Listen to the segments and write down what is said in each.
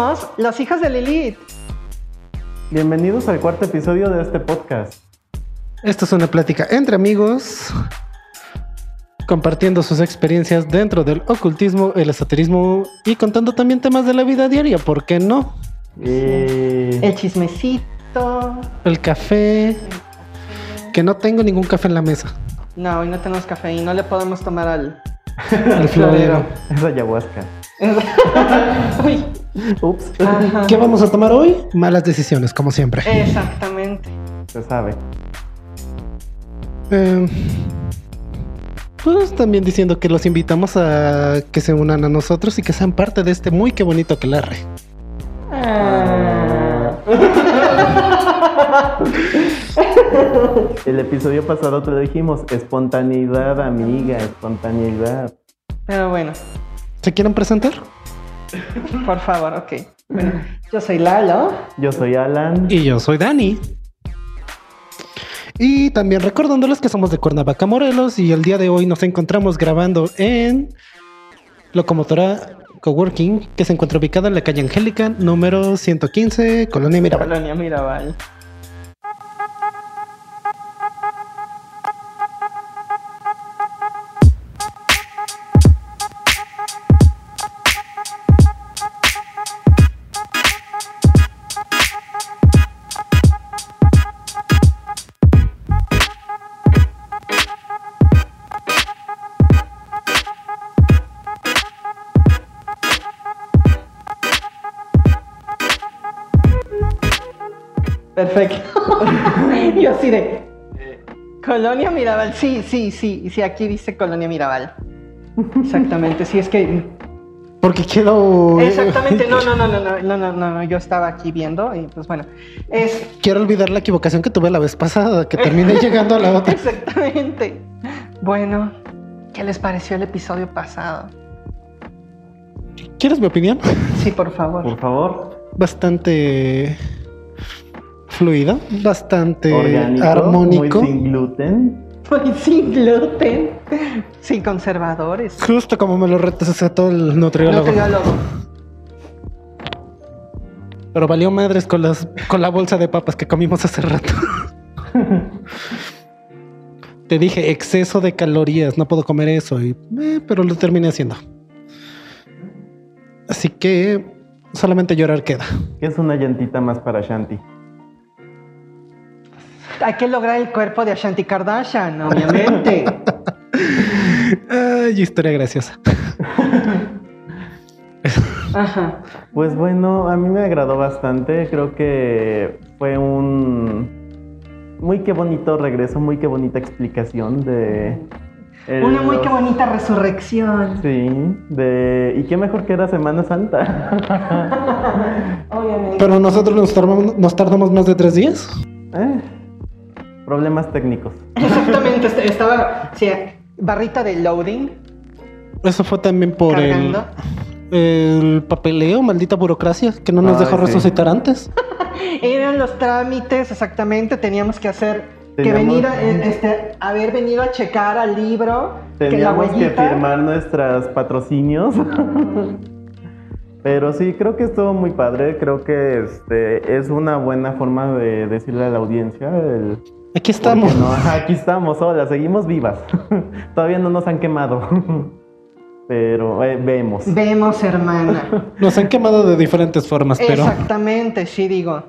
somos los hijos de Lilith. Bienvenidos al cuarto episodio de este podcast. Esto es una plática entre amigos, compartiendo sus experiencias dentro del ocultismo, el esoterismo y contando también temas de la vida diaria, ¿por qué no? Eh, El chismecito. El café, que no tengo ningún café en la mesa. No, hoy no tenemos café y no le podemos tomar al, El florero. es ayahuasca. Uy, Ups, ajá. ¿Qué vamos a tomar hoy? Malas decisiones, como siempre. Exactamente. se sabe. Eh, pues también diciendo que los invitamos a que se unan a nosotros y que sean parte de este muy que bonito aquelarre. Ah. El episodio pasado te lo dijimos, espontaneidad, amiga, espontaneidad. Pero bueno, ¿Se quieren presentar? por favor, ok. Bueno, yo soy Lalo. Yo soy Alan. Y yo soy Dani. Y también recordándoles que somos de Cuernavaca, Morelos, y el día de hoy nos encontramos grabando en Locomotora Coworking, que se encuentra ubicada en la calle Angélica, número 115, Colonia Mirabal. Colonia Mirabal. Colonia Mirabal. Sí, sí, sí. Sí, aquí dice Colonia Mirabal. Exactamente. Sí, es que. Porque quiero. Exactamente. No, no, no, no, no, no, no, no, no. Yo estaba aquí viendo y pues bueno. Es. Quiero olvidar la equivocación que tuve la vez pasada, que terminé llegando a la otra. Exactamente. Bueno, ¿qué les pareció el episodio pasado? ¿Quieres mi opinión? Sí, por favor. Por favor, Bastante fluido, bastante orgánico, armónico. muy sin gluten. Pues sin gluten, sin conservadores. Justo como me lo recetó el nutriólogo. Nutriólogo. Pero valió madres con las con la bolsa de papas que comimos hace rato. Te dije exceso de calorías, no puedo comer eso, y, eh, pero lo terminé haciendo. Así que solamente llorar queda. Que es una llantita más para Shanti. Hay que lograr el cuerpo de Ashanti Kardashian, obviamente. Ay, historia graciosa. Ajá. Pues bueno, a mí me agradó bastante. Creo que fue un muy qué bonito regreso, muy qué bonita explicación de. el- Una muy que bonita resurrección. Sí, de. Y qué mejor que era Semana Santa. Obviamente. Pero nosotros nos tardamos, nos tardamos más de tres días. Eh, Problemas técnicos. Exactamente, est- estaba, sí, barrita de loading, Eso fue también por el, cargando. el papeleo, maldita burocracia, que no nos Ay, dejó sí. resucitar antes. Eran los trámites, exactamente, teníamos que hacer, que Teníamos- venir, a, eh, este, haber venido a checar al libro, que la Teníamos que firmar nuestros patrocinios. Pero sí, creo que estuvo muy padre. Creo que este es una buena forma de decirle a la audiencia el, Aquí estamos. No, aquí estamos, hola, seguimos vivas. Todavía no nos han quemado. Pero eh, vemos. Vemos, hermana. Nos han quemado de diferentes formas, pero Exactamente, sí digo.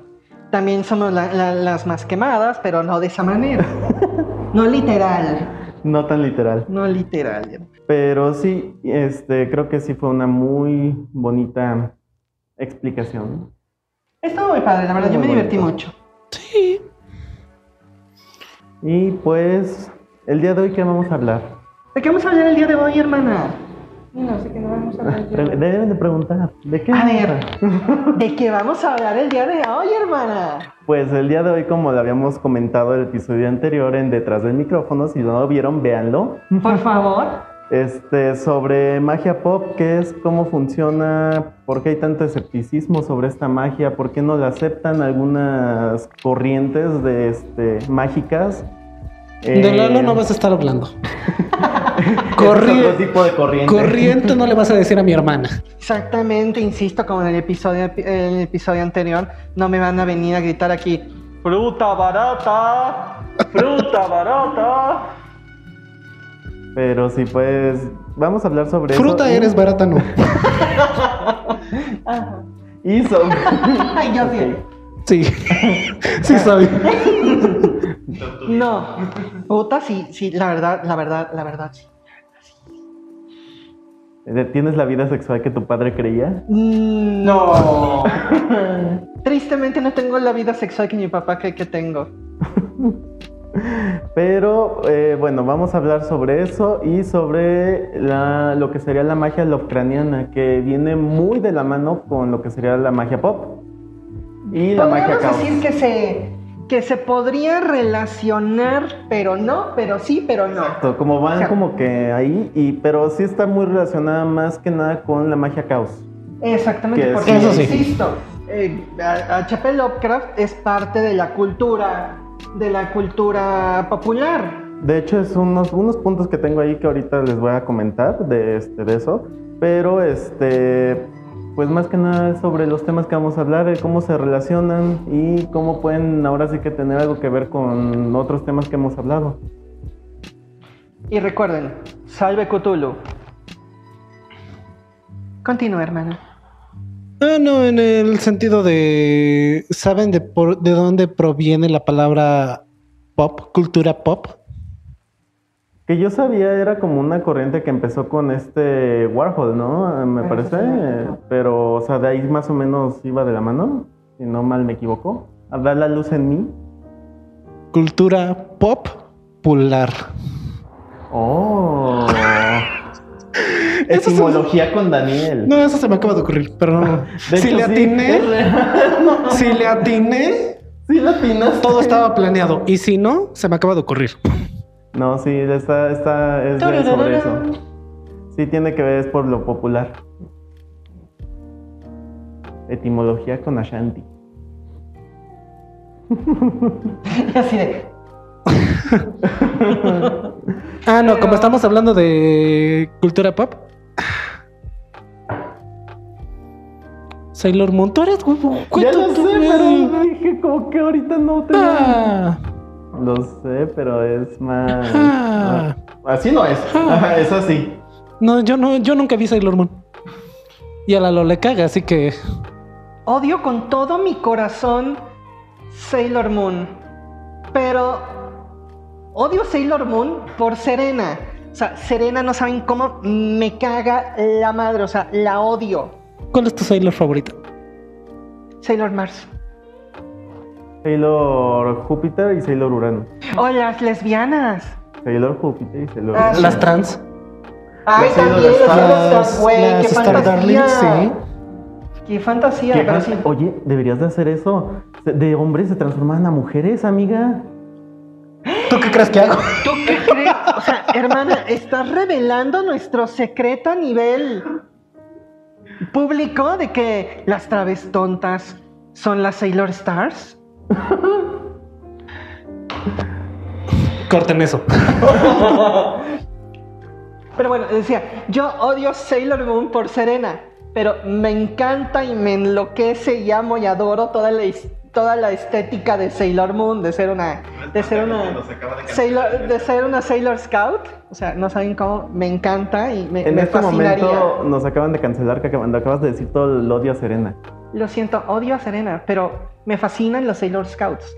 También somos la- la- las más quemadas, pero no de esa manera. No literal. No tan literal. No literal. Pero sí, este, creo que sí fue una muy bonita explicación. Estuvo muy padre, la verdad, yo me divertí mucho. sí. Y pues, el día de hoy, ¿qué vamos a hablar? ¿De qué vamos a hablar el día de hoy, hermana? No sé qué no vamos a hablar el día de Pre- hoy. Deben de preguntar, ¿de qué? A ver, ¿de qué vamos a hablar el día de hoy, hermana? Pues el día de hoy, como lo habíamos comentado el episodio anterior en Detrás del Micrófono, si no lo vieron, véanlo. Por favor. Este, sobre magia pop, qué es, cómo funciona, por qué hay tanto escepticismo sobre esta magia, por qué no la aceptan algunas corrientes de este, mágicas. De Eh, Lalo no vas a estar hablando. Corri- Es otro tipo de corriente. Corriente no le vas a decir a mi hermana. Exactamente, insisto, como en el episodio, en el episodio anterior, no me van a venir a gritar aquí, fruta barata, fruta barata. Pero sí, pues vamos a hablar sobre Fruta eso. eres, barata no. Y sobre... Ay, yo sí. Sí. Sí soy. No, puta, sí, sí, la verdad, la verdad, la verdad, sí. ¿Tienes la vida sexual que tu padre creía? Mm, No. Tristemente no tengo la vida sexual que mi papá cree que tengo. Pero eh, bueno, vamos a hablar sobre eso y sobre la- lo que sería la magia lovecraniana, que viene muy de la mano con lo que sería la magia pop y la magia Podríamos caos. decir que se, que se podría relacionar, pero no, pero sí, pero no. Exacto, Como van O sea- como que ahí, y, pero sí está muy relacionada más que nada con la magia caos. Exactamente, Que porque sí. Eso sí. insisto, eh, a- H.P. Lovecraft es parte de la cultura, de la cultura popular. De hecho, es unos, unos puntos que tengo ahí que ahorita les voy a comentar de, este, de eso. Pero, este, pues más que nada sobre los temas que vamos a hablar, cómo se relacionan y cómo pueden ahora sí que tener algo que ver con otros temas que hemos hablado. Y recuerden, salve Cthulhu. Continúa, hermano. Ah, no, en el sentido de. ¿Saben de, por, de dónde proviene la palabra pop, cultura pop? Que yo sabía era como una corriente que empezó con este Warhol, ¿no? Me parece. Pero, o sea, de ahí más o menos iba de la mano, si no mal me equivoco. A dar la luz en mí. Cultura pop pular. Oh. Etimología con Daniel. No, eso se me acaba de ocurrir, pero no. Si hecho, le atiné, si le atiné, Sí, latinas. todo estaba planeado. Y si no, se me acaba de ocurrir. No, sí, está, está, es de sobre eso. Sí, tiene que ver, es por lo popular. Etimología con Ashanti. Así de, Ah, no, como estamos hablando de cultura pop. Sailor Moon, tú eres güey, Ya lo sé, pero dije como que ahorita no te... Ah, Lo sé, pero es más... Ah. Así no es. Ah. Ajá, es así. no, yo no, yo nunca vi Sailor Moon. Y a la lo le caga, así que odio con todo mi corazón Sailor Moon. Pero odio Sailor Moon por Serena. O sea, Serena no saben cómo me caga la madre. O sea, la odio. ¿cuál es tu Sailor favorita? Sailor Mars. Sailor Júpiter y Sailor Urano. O las lesbianas. Sailor Júpiter y Sailor Ah, Urano. Las trans. Ay, Las también, las Stars, güey, las qué Star fantasía. Darlings, sí. Qué fantasía, ¿Qué pero fan- sí. Oye, deberías de hacer eso. De hombres se transforman a mujeres, amiga. ¿Tú qué crees que hago? ¿Tú qué crees? O sea, hermana, estás revelando nuestro secreto a nivel público de que las traves tontas son las Sailor Stars. Corten eso. Pero bueno, decía, yo odio Sailor Moon por Serena, pero me encanta y me enloquece y amo y adoro toda la, his- toda la estética de Sailor Moon, de ser una, de ser una, Sailor, de ser una Sailor Scout. O sea, no saben cómo me encanta y me, En me este fascinaría. momento nos acaban de cancelar que cuando acabas de decir todo el odio a Serena. Lo siento, odio a Serena, pero me fascinan los Sailor Scouts.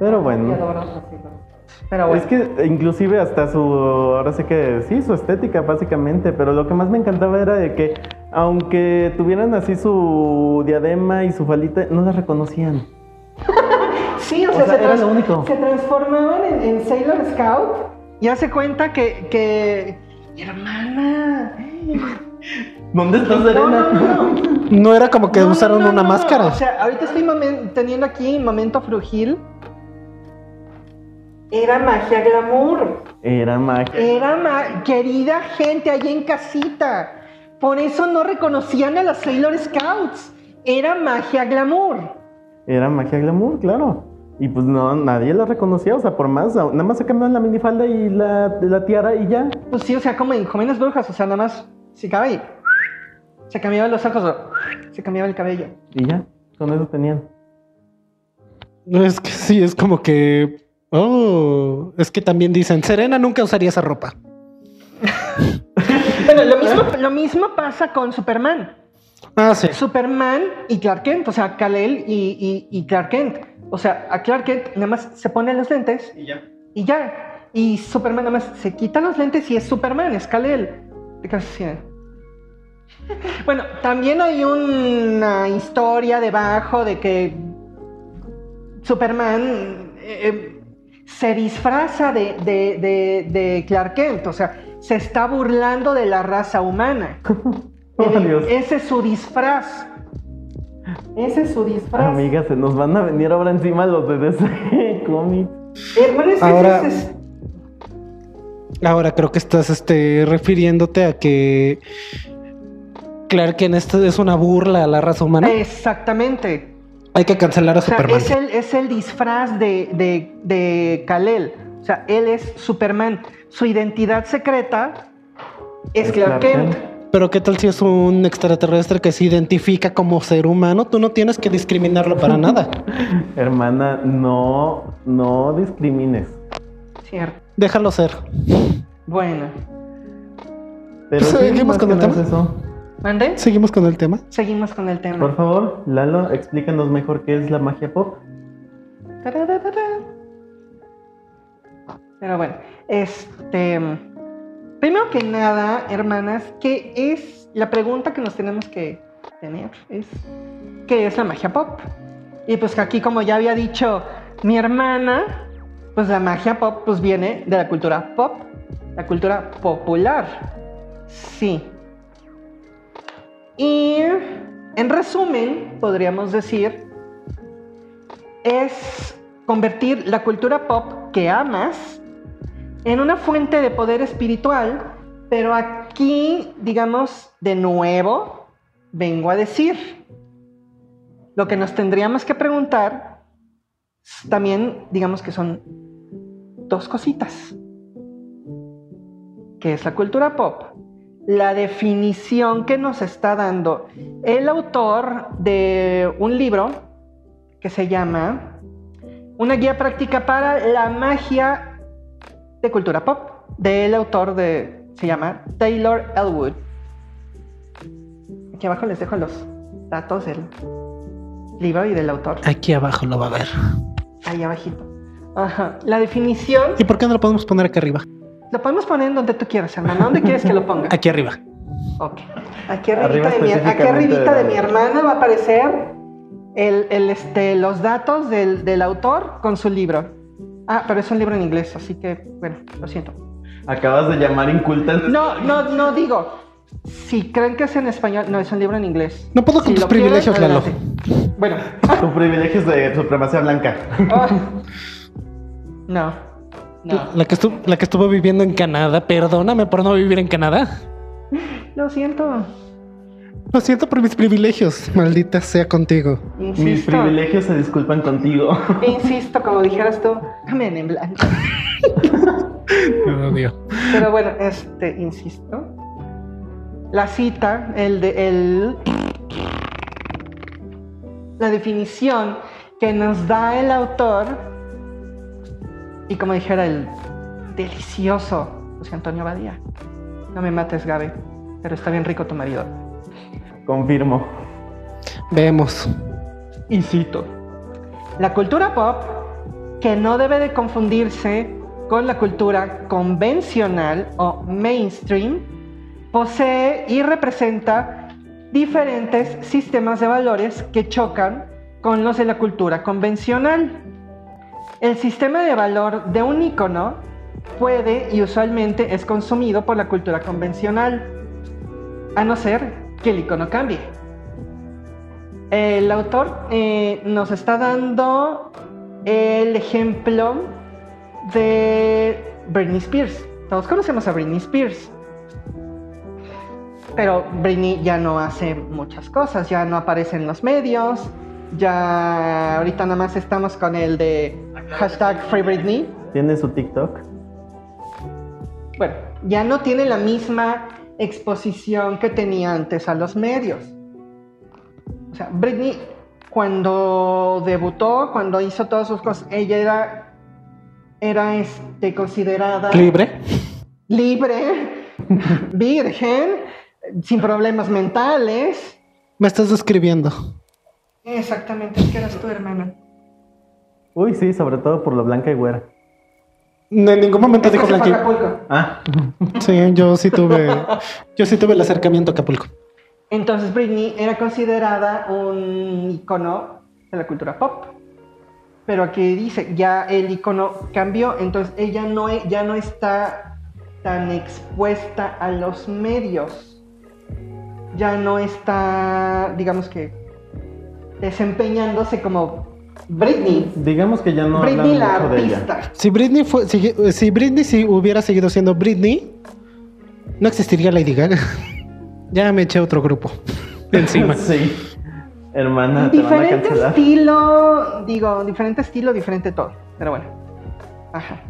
Pero bueno. adoro a los Sailor Scouts. Pero bueno. Es que inclusive hasta su, ahora sí que sí, su estética básicamente, pero lo que más me encantaba era de que aunque tuvieran así su diadema y su falita, no la reconocían. Sí, o O sea, sea, se, era trans- lo único. se transformaban en, en Sailor Scout y hace cuenta que, que... Hermana. ¿Dónde está No, Serena? no, no. No era como que No, no, usaron no, una no, máscara. no. O sea, ahorita estoy teniendo aquí momento frugil. Era magia glamour. Era magia. Era ma- querida gente allá en casita. Por eso no reconocían a las Sailor Scouts. Era magia glamour. Era magia glamour, claro. Y pues no, nadie la reconocía, o sea, por más, nada más se cambiaban la minifalda y la, la tiara y ya. Pues sí, o sea, como en jóvenes brujas, o sea, nada más se acaba y se cambiaban los ojos, se cambiaba el cabello. Y ya, con eso tenían. No, es que sí, es como que. Oh, es que también dicen, Serena nunca usaría esa ropa. Bueno, lo mismo, lo mismo pasa con Superman. Ah, sí. Superman y Clark Kent, o sea, Kal-El y, y- y Clark Kent. O sea, a Clark Kent nada más se pone los lentes Y ya. y ya. Y Superman nada más se quita los lentes y es Superman, es Kal-El. ¿eh? Bueno, también hay una historia debajo de que Superman eh, eh, se disfraza de, de- de- de Clark Kent, o sea, se está burlando de la raza humana. Oh, Eh, Dios. Ese es su disfraz. Ese es su disfraz. Amiga, se nos van a venir ahora encima los de DC Comics. Eh, que Ahora- es- Ahora creo que estás este, refiriéndote a que. Claro que en esto es una burla a la raza humana. Exactamente. Hay que cancelar a O sea, Superman. es el, es el disfraz de, de, de Kal-El. O sea, él es Superman. Su identidad secreta es Es Clark Kent. Kent. Pero qué tal si es un extraterrestre que se identifica como ser humano, tú no tienes que discriminarlo para nada. Hermana, no, no discrimines. Cierto. Déjalo ser. Bueno. Pero sí, Seguimos con el tema. es eso. ¿Mande? Seguimos con el tema. Seguimos con el tema. Por favor, Lalo, explícanos mejor qué es la magia pop. Pero bueno, este. Primero que nada, hermanas, ¿qué es la pregunta que nos tenemos que tener? Es ¿qué es la magia pop? Y pues aquí, como ya había dicho mi hermana, pues la magia pop pues viene de la cultura pop, la cultura popular. Sí. Y en resumen, podríamos decir es convertir la cultura pop que amas en una fuente de poder espiritual, pero aquí, digamos, de nuevo, vengo a decir, lo que nos tendríamos que preguntar también, digamos que son dos cositas. ¿Qué es la cultura pop? La definición que nos está dando el autor de un libro que se llama Una guía práctica para la magia de cultura pop, del autor de, se llama Taylor Elwood. Aquí abajo les dejo los datos del libro y del autor, Aquí abajo lo va a ver. ahí abajito. Ajá. La definición ¿Y por qué no lo podemos poner aquí arriba? lo podemos poner en donde tú quieras, hermano. ¿Dónde quieres que lo ponga? Aquí arriba. Ok. Aquí Arriba arribita, de mi, aquí arribita de de- mi hermana va a aparecer el, el, este, los datos del, del autor con su libro. Ah, pero es un libro en inglés, así que, bueno, lo siento. Acabas de llamar inculta. No, no, no digo. Si creen que es en español, no, es un libro en inglés. No puedo con Si tus lo quieren, privilegios, Lalo. Bueno. Tu privilegio es de supremacía blanca. ah. No. No. La que, estu- la que estuvo viviendo en Canadá, perdóname por no vivir en Canadá. Lo siento. Lo siento por mis privilegios, maldita sea contigo. Mis privilegios se disculpan contigo. Insisto, como dijeras tú, amén en blanco. Pero bueno, este, insisto. La cita, el de el. La definición que nos da el autor. Y como dijera el delicioso José Antonio Badía. No me mates, Gabe, pero está bien rico tu marido. Confirmo. Vemos. Y cito. La cultura pop, que no debe de confundirse con la cultura convencional o mainstream, posee y representa diferentes sistemas de valores que chocan con los de la cultura convencional. El sistema de valor de un icono puede y usualmente es consumido por la cultura convencional, a no ser que el icono cambie. El autor eh, nos está dando el ejemplo de Britney Spears. Todos conocemos a Britney Spears. Pero Britney ya no hace muchas cosas, ya no aparece en los medios, Ya ahorita nada más estamos con el de hashtag Free Britney. ¿Tiene su TikTok? Bueno, ya no tiene la misma exposición que tenía antes a los medios. O sea, Britney cuando debutó, cuando hizo todas sus cosas, ella era, era este, considerada Libre. libre, virgen, sin problemas mentales. Me estás describiendo. Exactamente, es que eras tu hermana. Uy, sí, sobre todo por lo blanca y güera. No, en ningún momento dijo Blanqui. Acapulco. Ah, Sí, yo sí tuve. Yo sí tuve el acercamiento a Acapulco. Entonces Britney era considerada un icono de la cultura pop. Pero aquí dice, ya el icono cambió, entonces ella no, e- ya no está tan expuesta a los medios. Ya no está, digamos que, desempeñándose como Britney. digamos que ya no Britney la mucho de ella. artista. Si Britney fue, si, si Britney si hubiera seguido siendo Britney, no existiría Lady Gaga. ya me eché otro grupo encima. Sí. Hermana, te van a Diferente estilo, digo, diferente estilo, diferente todo. Pero bueno. Ajá.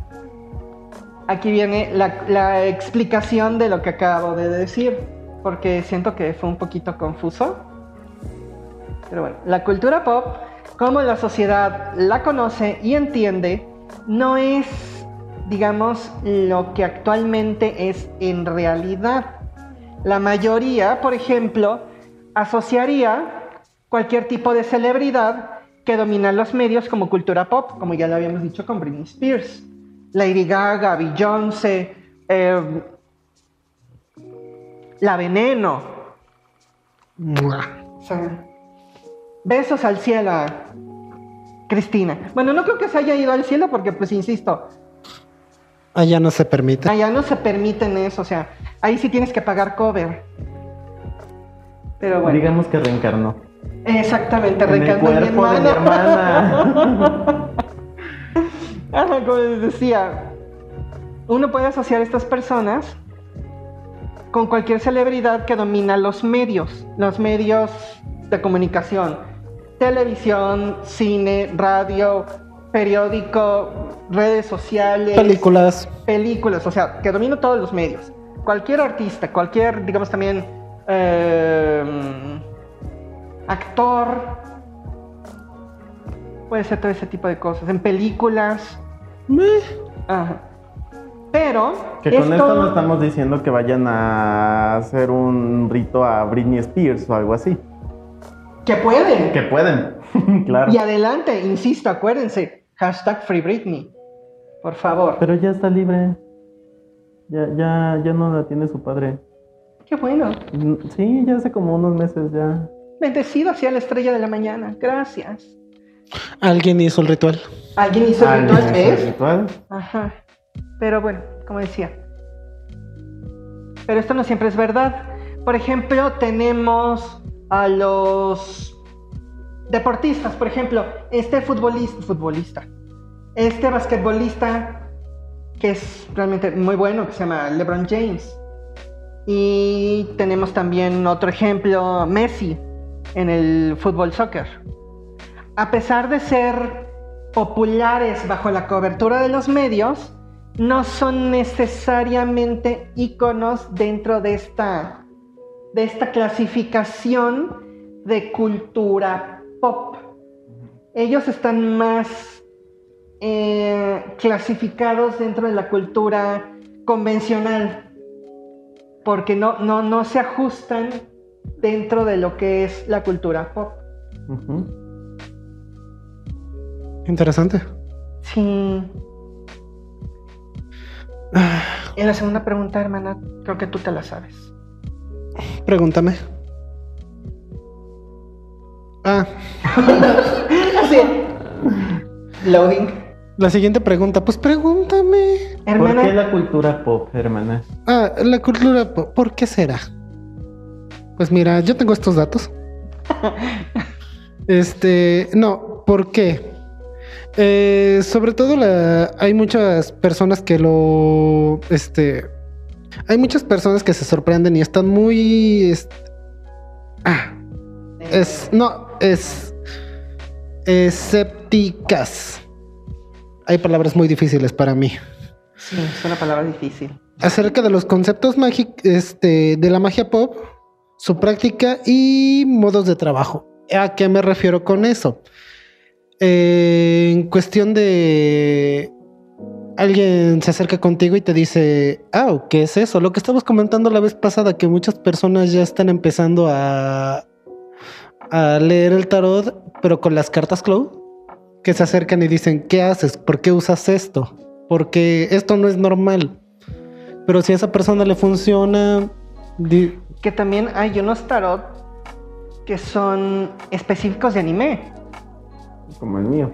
Aquí viene la, la explicación de lo que acabo de decir, porque siento que fue un poquito confuso. Pero bueno, la cultura pop, como la sociedad la conoce y entiende, no es, digamos, lo que actualmente es en realidad. La mayoría, por ejemplo, asociaría cualquier tipo de celebridad que domina los medios como cultura pop, como ya lo habíamos dicho con Britney Spears, Lady Gaga, Beyoncé, eh, La Veneno. O sea, besos al cielo Cristina. Bueno, no creo que se haya ido al cielo porque, pues, insisto, Allá no se permite. allá no se permiten eso, o sea, ahí sí tienes que pagar cover. Pero bueno. Digamos que reencarnó. Exactamente, En el reencarnó en mi cuerpo de mi hermana. hermana. Ajá, como les decía, uno puede asociar a estas personas con cualquier celebridad que domina los medios, los medios de comunicación, televisión, cine, radio, periódico, redes sociales, Películas. películas, o sea, que domina todos los medios. Cualquier artista, cualquier, digamos también, eh, actor, puede ser todo ese tipo de cosas. En películas, Meh. ajá. Pero, Que con esto no estamos diciendo que vayan a hacer un rito a Britney Spears o algo así. Que pueden. Que pueden, claro. Y adelante, insisto, acuérdense, hashtag Free Britney. Por favor. Pero ya está libre. Ya, ya, ya no la tiene su padre. Qué bueno. Mm, Sí, ya hace como unos meses ya. Bendecido hacia la estrella de la mañana. Gracias. Alguien hizo el ritual. ¿Alguien hizo el Alguien ritual? hizo el ¿Ves? ritual. Ajá. Pero bueno, como decía. Pero esto no siempre es verdad. Por ejemplo, tenemos a los deportistas. Por ejemplo, este futbolista, este basquetbolista que es realmente muy bueno, que se llama LeBron James. Y tenemos también otro ejemplo, Messi, en el fútbol soccer. A pesar de ser populares bajo la cobertura de los medios, no son necesariamente íconos dentro de esta, de esta clasificación de cultura pop. Ellos están más eh, clasificados dentro de la cultura convencional, porque no, no, no se ajustan dentro de lo que es la cultura pop. Interesante. Sí. En la segunda pregunta, hermana, creo que tú te la sabes. Pregúntame. Ah, Así. Loading. la siguiente pregunta. Pues pregúntame. ¿Por Hermana, qué la cultura pop, hermana? Ah, la cultura. po- ¿Por qué será? Pues mira, yo tengo estos datos. Este, no, ¿por qué? Eh, sobre todo la, hay muchas personas que lo, este, hay muchas personas que se sorprenden y están muy, est- ah, es, no, es, escépticas. Hay palabras muy difíciles para mí. Sí, es una palabra difícil. Acerca de los conceptos mágicos este, de la magia pop, su práctica y modos de trabajo. ¿A qué me refiero con eso? Eh, en cuestión de alguien se acerca contigo y te dice, ah, ¿qué es eso? Lo que estábamos comentando la vez pasada, que muchas personas ya están empezando a, a leer el tarot, pero con las cartas Clow, que se acercan y dicen, ¿qué haces? ¿Por qué usas esto? Porque esto no es normal. Pero si a esa persona le funciona... Que también hay unos tarot que son específicos de anime. Como el mío.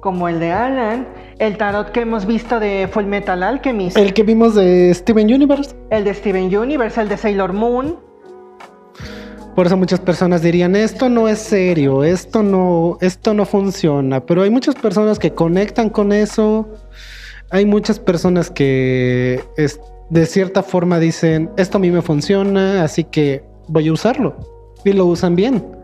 Como el de Alan el tarot que hemos visto de Full Metal Alchemist. El que vimos de Steven Universe. El de Steven Universe, el de Sailor Moon. Por eso muchas personas dirían, esto no es serio, esto no, esto no funciona. Pero hay muchas personas que conectan con eso. Hay muchas personas que de cierta forma dicen, esto a mí me funciona, así que voy a usarlo. Y lo usan bien.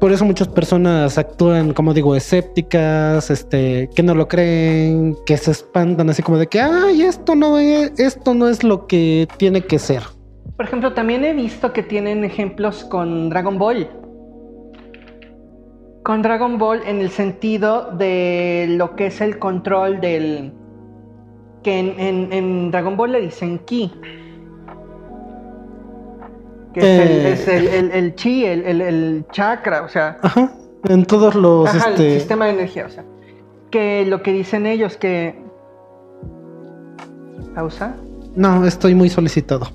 Por eso muchas personas actúan, como digo, escépticas, este, que no lo creen, que se espantan así como de que, ay, esto no es, esto no es lo que tiene que ser. Por ejemplo, también he visto que tienen ejemplos con Dragon Ball. Con Dragon Ball en el sentido de lo que es el control del... que en, en Dragon Ball le dicen ki que es, el, eh. el, chi, el, chakra, o sea. Ajá, en todos los. Ajá, el este, sistema de energía, o sea. Que lo que dicen ellos, que. ¿Pausa? No, estoy muy solicitado.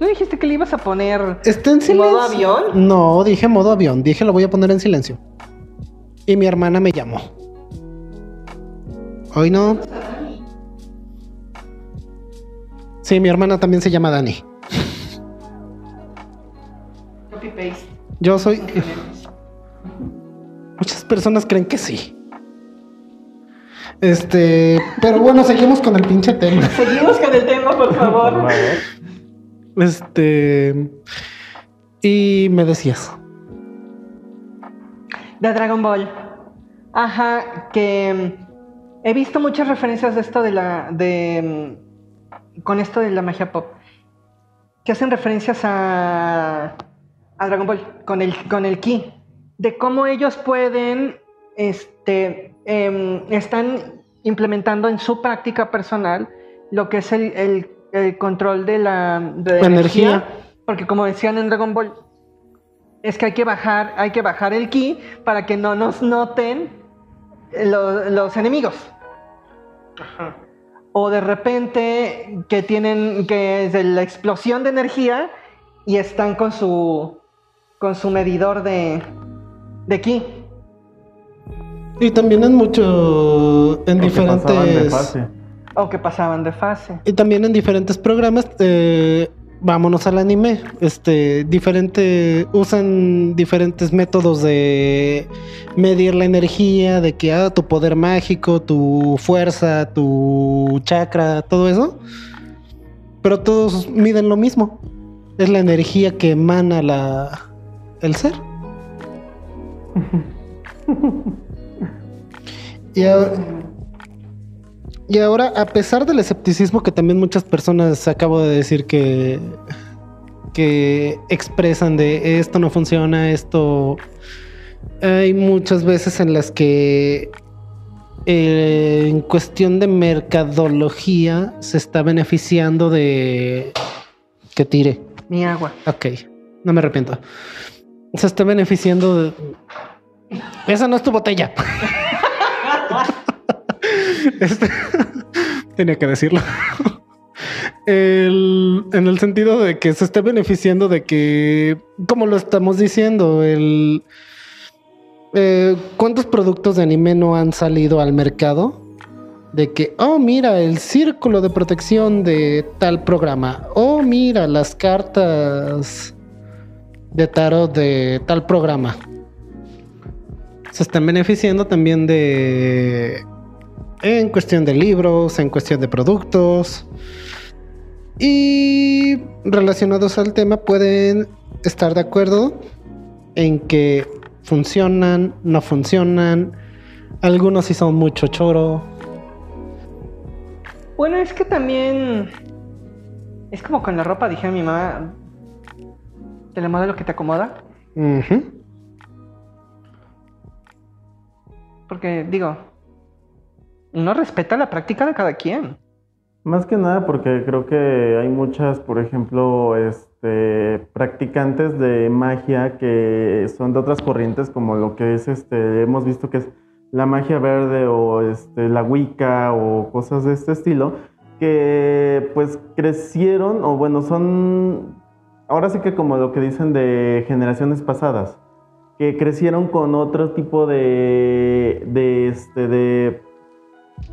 ¿No dijiste que le ibas a poner ¿Está en modo avión? No, dije modo avión. Dije lo voy a poner en silencio. Y mi hermana me llamó. Hoy no. Sí, mi hermana también se llama Dani. Yo soy. Muchas personas creen que sí. Este, pero bueno, seguimos con el pinche tema. Seguimos con el tema, por favor. Este. Y me decías. De Dragon Ball. Ajá, que mm, he visto muchas referencias de esto de la. de. Mm, con esto de la magia pop. Que hacen referencias a a Dragon Ball con el, con el ki, de cómo ellos pueden, este, em, están implementando en su práctica personal lo que es el, control de la, energía. porque como decían en Dragon Ball, es que hay que bajar, hay que bajar el ki para que no nos noten los enemigos. O de repente que tienen que es la explosión de energía y están con su con su medidor de, de aquí. Y también en mucho, en diferentes... O que pasaban de fase. Y también en diferentes programas, eh, vámonos al anime, este, diferente, usan diferentes métodos de medir la energía, de que, ah, tu poder mágico, tu fuerza, tu chakra, todo eso. Pero todos miden lo mismo. Es la energía que emana la, el ser. y, ahora, a pesar del escepticismo que también muchas personas acabo de decir que, que expresan de esto no funciona, esto... Hay muchas veces en las que eh, en cuestión de mercadología se está beneficiando de que tire. Mi agua. Ok, no me arrepiento se está beneficiando de... Esa no es tu botella. Este, tenía que decirlo. en el sentido de que se está beneficiando de que, como lo estamos diciendo, el... Eh, ¿Cuántos productos de anime no han salido al mercado? De que, oh, mira, el círculo de protección de tal programa. Oh, mira, las cartas de tarot de tal programa. Se están beneficiando también de... En cuestión de libros, en cuestión de productos. Y relacionados al tema pueden estar de acuerdo en que funcionan, no funcionan. Algunos sí son mucho choro. Bueno, es que también es como con la ropa, dije a mi mamá, te la modelo que te acomoda. Porque digo, uno respeta la práctica de cada quien. Más que nada porque creo que hay muchas, por ejemplo, este, practicantes de magia que son de otras corrientes, como lo que es, este, hemos visto que es la magia verde o este, la Wicca o cosas de este estilo, que pues crecieron, o bueno, son, ahora sí que como lo que dicen de generaciones pasadas, que crecieron con otro tipo de, de, este, de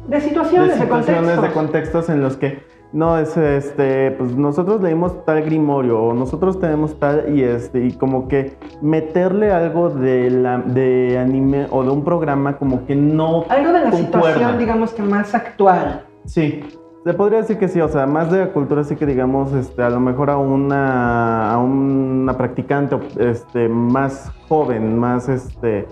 De situaciones, de, situaciones, de contextos. contextos en los que no es este, pues nosotros leímos tal grimorio o nosotros tenemos tal y este y como que meterle algo de la de anime o de un programa como que no Algo de la concuerda. situación, digamos que más actual. Sí, se podría decir que sí, o sea, más de la cultura sí que digamos, este, a lo mejor a una, a una practicante este, más joven, más este,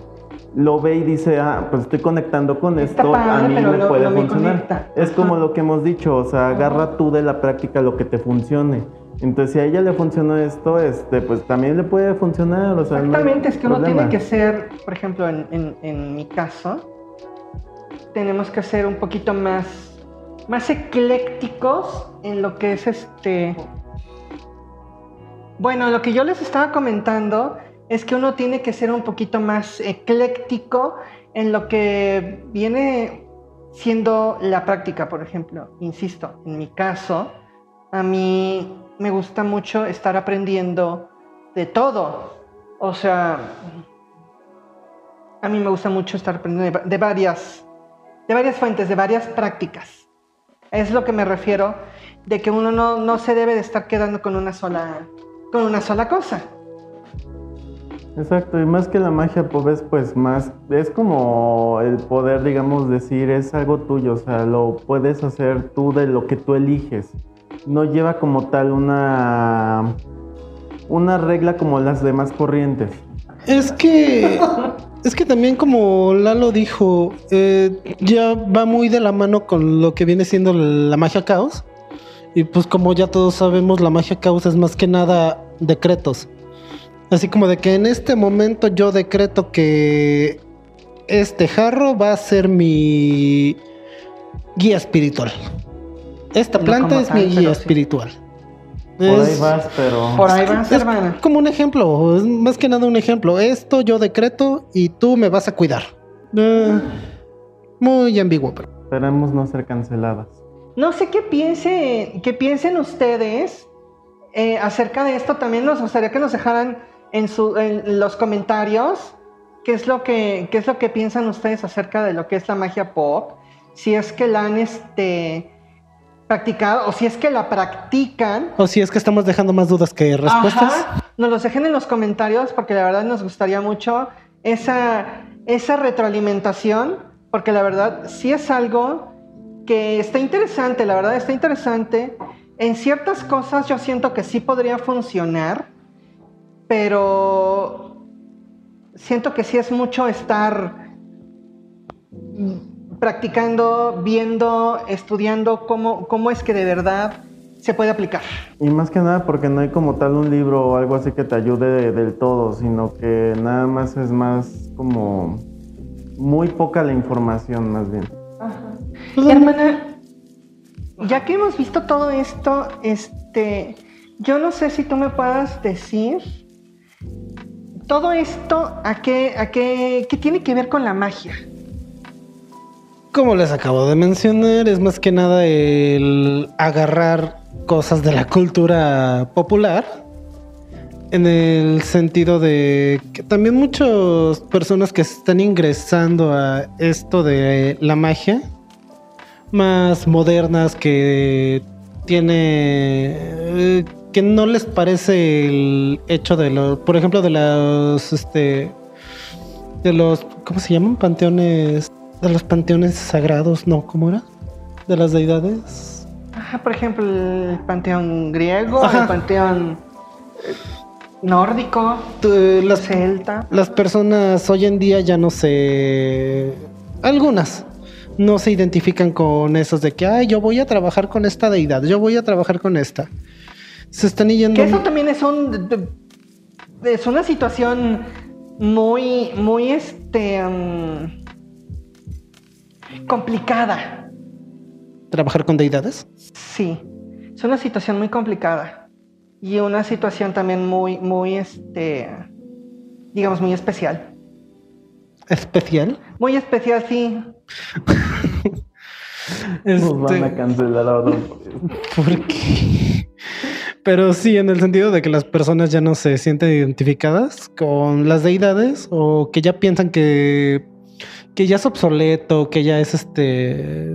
lo ve y dice, ah, pues estoy conectando con Está esto, a mí me puede funcionar. Es como lo que hemos dicho, o sea, agarra tú de la práctica lo que te funcione. Entonces, si a ella le funcionó esto, este, pues también le puede funcionar, o sea, no hay Exactamente, es que uno problema. tiene que ser, por ejemplo, en, en- en mi caso, tenemos que ser un poquito más, más eclécticos en lo que es este... Bueno, lo que yo les estaba comentando es que uno tiene que ser un poquito más ecléctico en lo que viene siendo la práctica, por ejemplo. Insisto, en mi caso, a mí me gusta mucho estar aprendiendo de todo. O sea, a mí me gusta mucho estar aprendiendo de, varias, de varias fuentes, de varias prácticas. Es lo que me refiero de que uno no, no se debe de estar quedando con una sola, con una sola cosa. Exacto, y más que la magia, pues es pues más, es como el poder, digamos, decir, es algo tuyo, o sea, lo puedes hacer tú de lo que tú eliges. No lleva como tal una, una regla como las demás corrientes. Es que. Es que también, como Lalo dijo, eh, ya va muy de la mano con lo que viene siendo la magia caos. Y pues, como ya todos sabemos, la magia caos es más que nada decretos. Así como de que en este momento yo decreto que este jarro va a ser mi guía espiritual. Esta planta es tal, mi guía sí. espiritual. Por ahí Es- vas, pero... Por ahí vas, es hermana. como un ejemplo, es más que nada un ejemplo. Esto yo decreto y tú me vas a cuidar. Eh, muy ambiguo, pero. Esperemos no ser canceladas. No sé qué piense, qué piensen ustedes eh, acerca de esto. También nos gustaría que nos dejaran en, su, en los comentarios qué es lo que qué es lo que piensan ustedes acerca de lo que es la magia pop. Si es que la han este, practicado o si es que la practican. O si es que estamos dejando más dudas que respuestas. Ajá. Nos los dejen en los comentarios porque la verdad nos gustaría mucho esa, esa retroalimentación porque la verdad sí es algo que está interesante, la verdad está interesante. En ciertas cosas yo siento que sí podría funcionar, pero siento que sí es mucho estar practicando, viendo, estudiando cómo, cómo es que de verdad se puede aplicar. Y más que nada porque no hay como tal un libro o algo así que te ayude de- del todo, sino que nada más es más como muy poca la información más bien. Pues, Hermana, ya que hemos visto todo esto, este, yo no sé si tú me puedas decir todo esto a qué, a qué, qué tiene que ver con la magia. Como les acabo de mencionar, es más que nada el agarrar cosas de la cultura popular. En el sentido de que también muchas personas que están ingresando a esto de la magia, más modernas que tiene eh, que no les parece el hecho de los, por ejemplo, de los este de los ¿cómo se llaman? panteones de los panteones sagrados, no, ¿cómo era? De las deidades. Ajá, por ejemplo, el panteón griego, Ajá. el panteón... Nórdico, Tú, las, celta. las personas hoy en día ya no se... Algunas no se identifican con esos de que, ay, yo voy a trabajar con esta deidad, yo voy a trabajar con esta. Se están yendo... Que eso también es un es una situación muy muy este mm, complicada. ¿Trabajar con deidades? Sí. Es una situación muy complicada y una situación también muy muy este digamos muy especial. ¿Especial? Muy especial, sí. Nos van Este, a cancelar ahora. ¿Por qué? Pero sí, en el sentido de que las personas ya no se sienten identificadas con las deidades o que ya piensan que, que ya es obsoleto, que ya es este...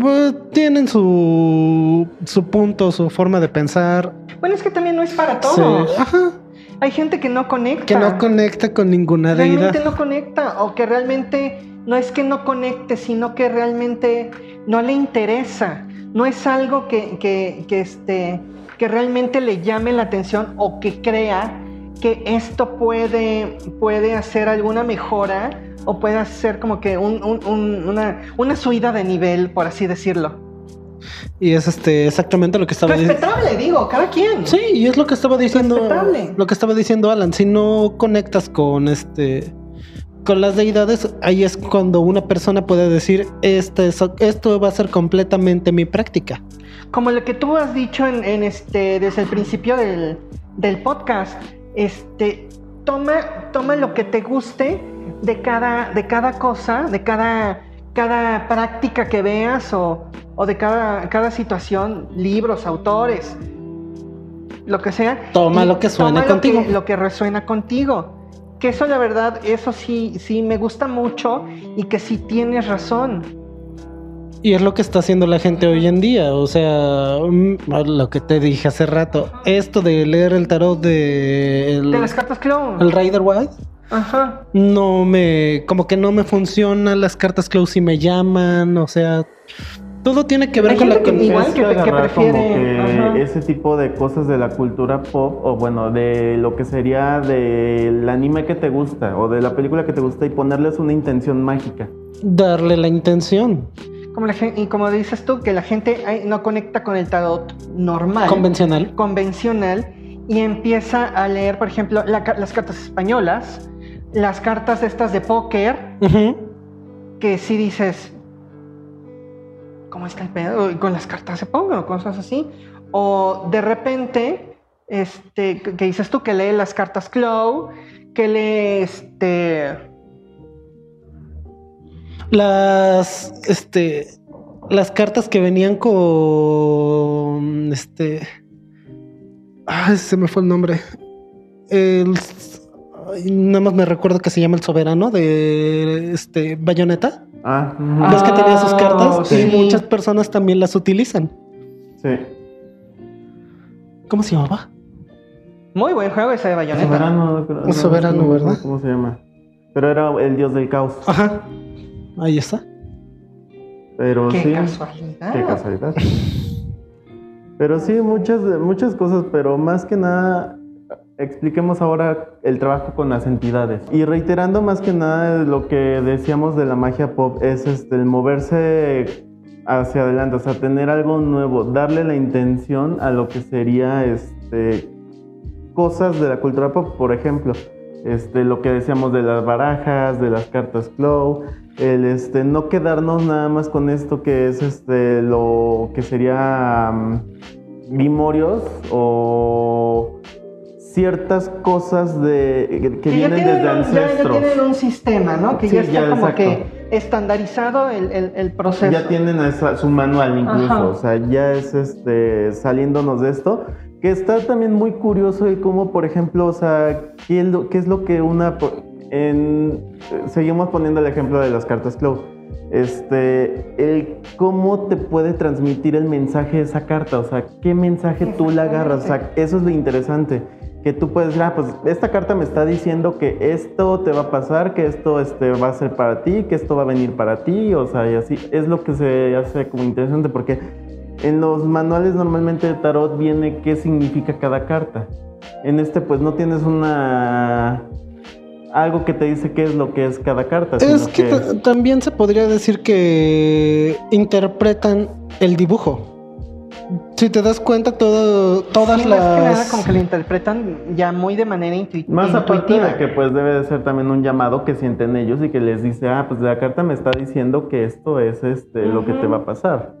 pues, tienen su, su punto, su forma de pensar. Bueno, es que también no es para Sí, todos. Ajá, Hay gente que no conecta. que no conecta con ninguna realmente deidad. no conecta o que realmente no es que no conecte, sino que realmente no le interesa. No es algo que, que, que, este, que realmente le llame la atención o que crea que esto puede, puede hacer alguna mejora o puede hacer como que un- un- un- una, una subida de nivel, por así decirlo. Y es este exactamente lo que estaba diciendo. Respetable, digo, cada quien. Sí, y es lo que estaba diciendo. Respetable. Lo que estaba diciendo Alan. Si no conectas con este. Con las deidades, ahí es cuando una persona puede decir, este es- esto va a ser completamente mi práctica. Como lo que tú has dicho en, en este, desde el principio del, del podcast, este, toma, toma lo que te guste de cada, de cada cosa, de cada, cada práctica que veas o, o de cada, cada situación, libros, autores, lo que sea. Toma lo que suene toma contigo. Lo que, lo que resuena contigo. Que eso la verdad, eso sí, sí me gusta mucho y que sí tienes razón. Y es lo que está haciendo la gente hoy en día. O sea, mm, lo que te dije hace rato. Esto de leer el tarot de el, De las cartas clone. el Rider White. Ajá. No me. Como que no me funciona. Las cartas close si me llaman. O sea. Todo tiene que ver Hay con la gente que con- igual que- que como prefiere, ese tipo de cosas de la cultura pop, o bueno, de lo que sería del anime que te gusta, o de la película que te gusta, y ponerles una intención mágica. darle la intención Como la gen- y como dices tú, que la gente no conecta con el tarot normal, convencional. convencional, y empieza a leer, por ejemplo, la las cartas españolas, las cartas estas de póker, que sí dices, ¿cómo está el pedo? Y Con las cartas de póker o cosas así. O de repente, este, que dices tú que lee las cartas Clow, que lee este. Las, este, las cartas que venían con, este, ay, se me fue el nombre. El, nada más me recuerdo que se llama el soberano de, este, Bayonetta. Ah, ¿Ves que tenía sus Ah, cartas? sí. Y muchas personas también las utilizan. sí. ¿Cómo se llamaba? Muy buen juego ese de Bayonetta. Soberano, creo- Un soberano, no, ¿verdad? ¿Cómo se llama? Pero era el dios del caos. Ajá. Ahí está. Pero Qué sí. casualidad. Qué casualidad. Pero sí, muchas, muchas cosas, pero más que nada, expliquemos ahora el trabajo con las entidades. Y reiterando más que nada lo que decíamos de la magia pop, es este, el moverse hacia adelante, o sea, tener algo nuevo, darle la intención a lo que sería este, cosas de la cultura pop, por ejemplo. Este, lo que decíamos de las barajas, de las cartas Clow, el este, no quedarnos nada más con esto que es este, lo que sería grimorios o ciertas cosas de, que, ya vienen tienen, desde un, ya- ya ancestros. tienen un sistema, ¿no? Que Sí, ya está ya, como exacto. que estandarizado el, el- el proceso. Ya tienen esa- su manual incluso, Ajá. o sea, ya es este saliéndonos de esto, que está también muy curioso y cómo, por ejemplo, o sea, qué es lo, qué es lo que una en seguimos poniendo el ejemplo de las cartas Clow. Este, el cómo te puede transmitir el mensaje de esa carta, o sea, qué mensaje tú la agarras, o sea, eso es lo interesante, que tú puedes decir, ah, pues esta carta me está diciendo que esto te va a pasar, que esto este, va a ser para ti, que esto va a venir para ti, o sea, y así, es lo que se hace como interesante, porque En los manuales normalmente de tarot viene qué significa cada carta. En este pues no tienes una algo que te dice qué es lo que es cada carta. Es que, ta- también se podría decir que interpretan el dibujo. Si te das cuenta, todo, todas Sí, más que nada las... como que lo interpretan ya muy de manera intui- Más aparte intuitiva. de que pues debe de ser también un llamado que sienten ellos y que les dice, ah, pues la carta me está diciendo que esto es este lo que te va a pasar.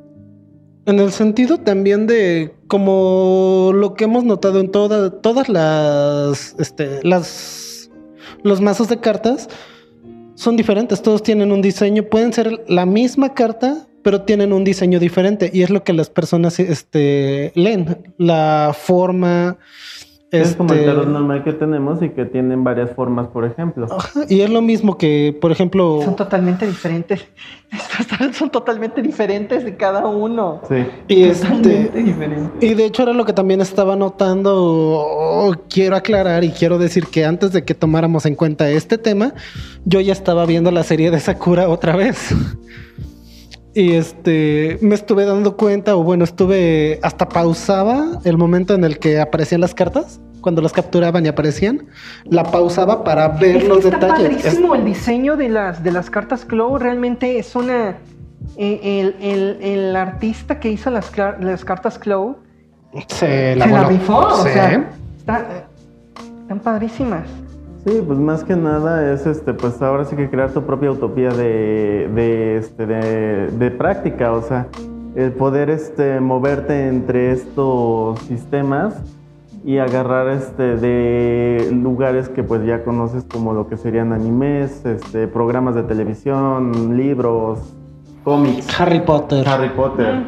En el sentido también de como lo que hemos notado en toda- todas las, este, las, los mazos de cartas son diferentes. Todos tienen un diseño, pueden ser la misma carta, pero tienen un diseño diferente y es lo que las personas, este, leen. La forma, Es como el este, tarot normal que tenemos y que tienen varias formas, por ejemplo. ajá, y es lo mismo que, por ejemplo, Son totalmente diferentes. Estos tarots son totalmente diferentes de cada uno. Sí. y este, Totalmente diferentes. Y de hecho era lo que también estaba notando, o quiero aclarar y quiero decir que antes de que tomáramos en cuenta este tema, yo ya estaba viendo la serie de Sakura otra vez. Y este, me estuve dando cuenta, o bueno, estuve hasta pausaba el momento en el que aparecían las cartas, cuando las capturaban y aparecían, la pausaba para ver Es los está detalles. padrísimo el diseño de las, de las cartas Claw. Realmente es una. eh, El, el- el artista que hizo las, las cartas Claw Se se la rifó. O sea, está- eh, están padrísimas. Sí, pues más que nada es este, pues ahora sí que crear tu propia utopía de, de, este, de, de práctica, o sea, el poder este, moverte entre estos sistemas y agarrar este de lugares que pues ya conoces como lo que serían animes, este, programas de televisión, libros, cómics, Harry Potter. Harry Potter.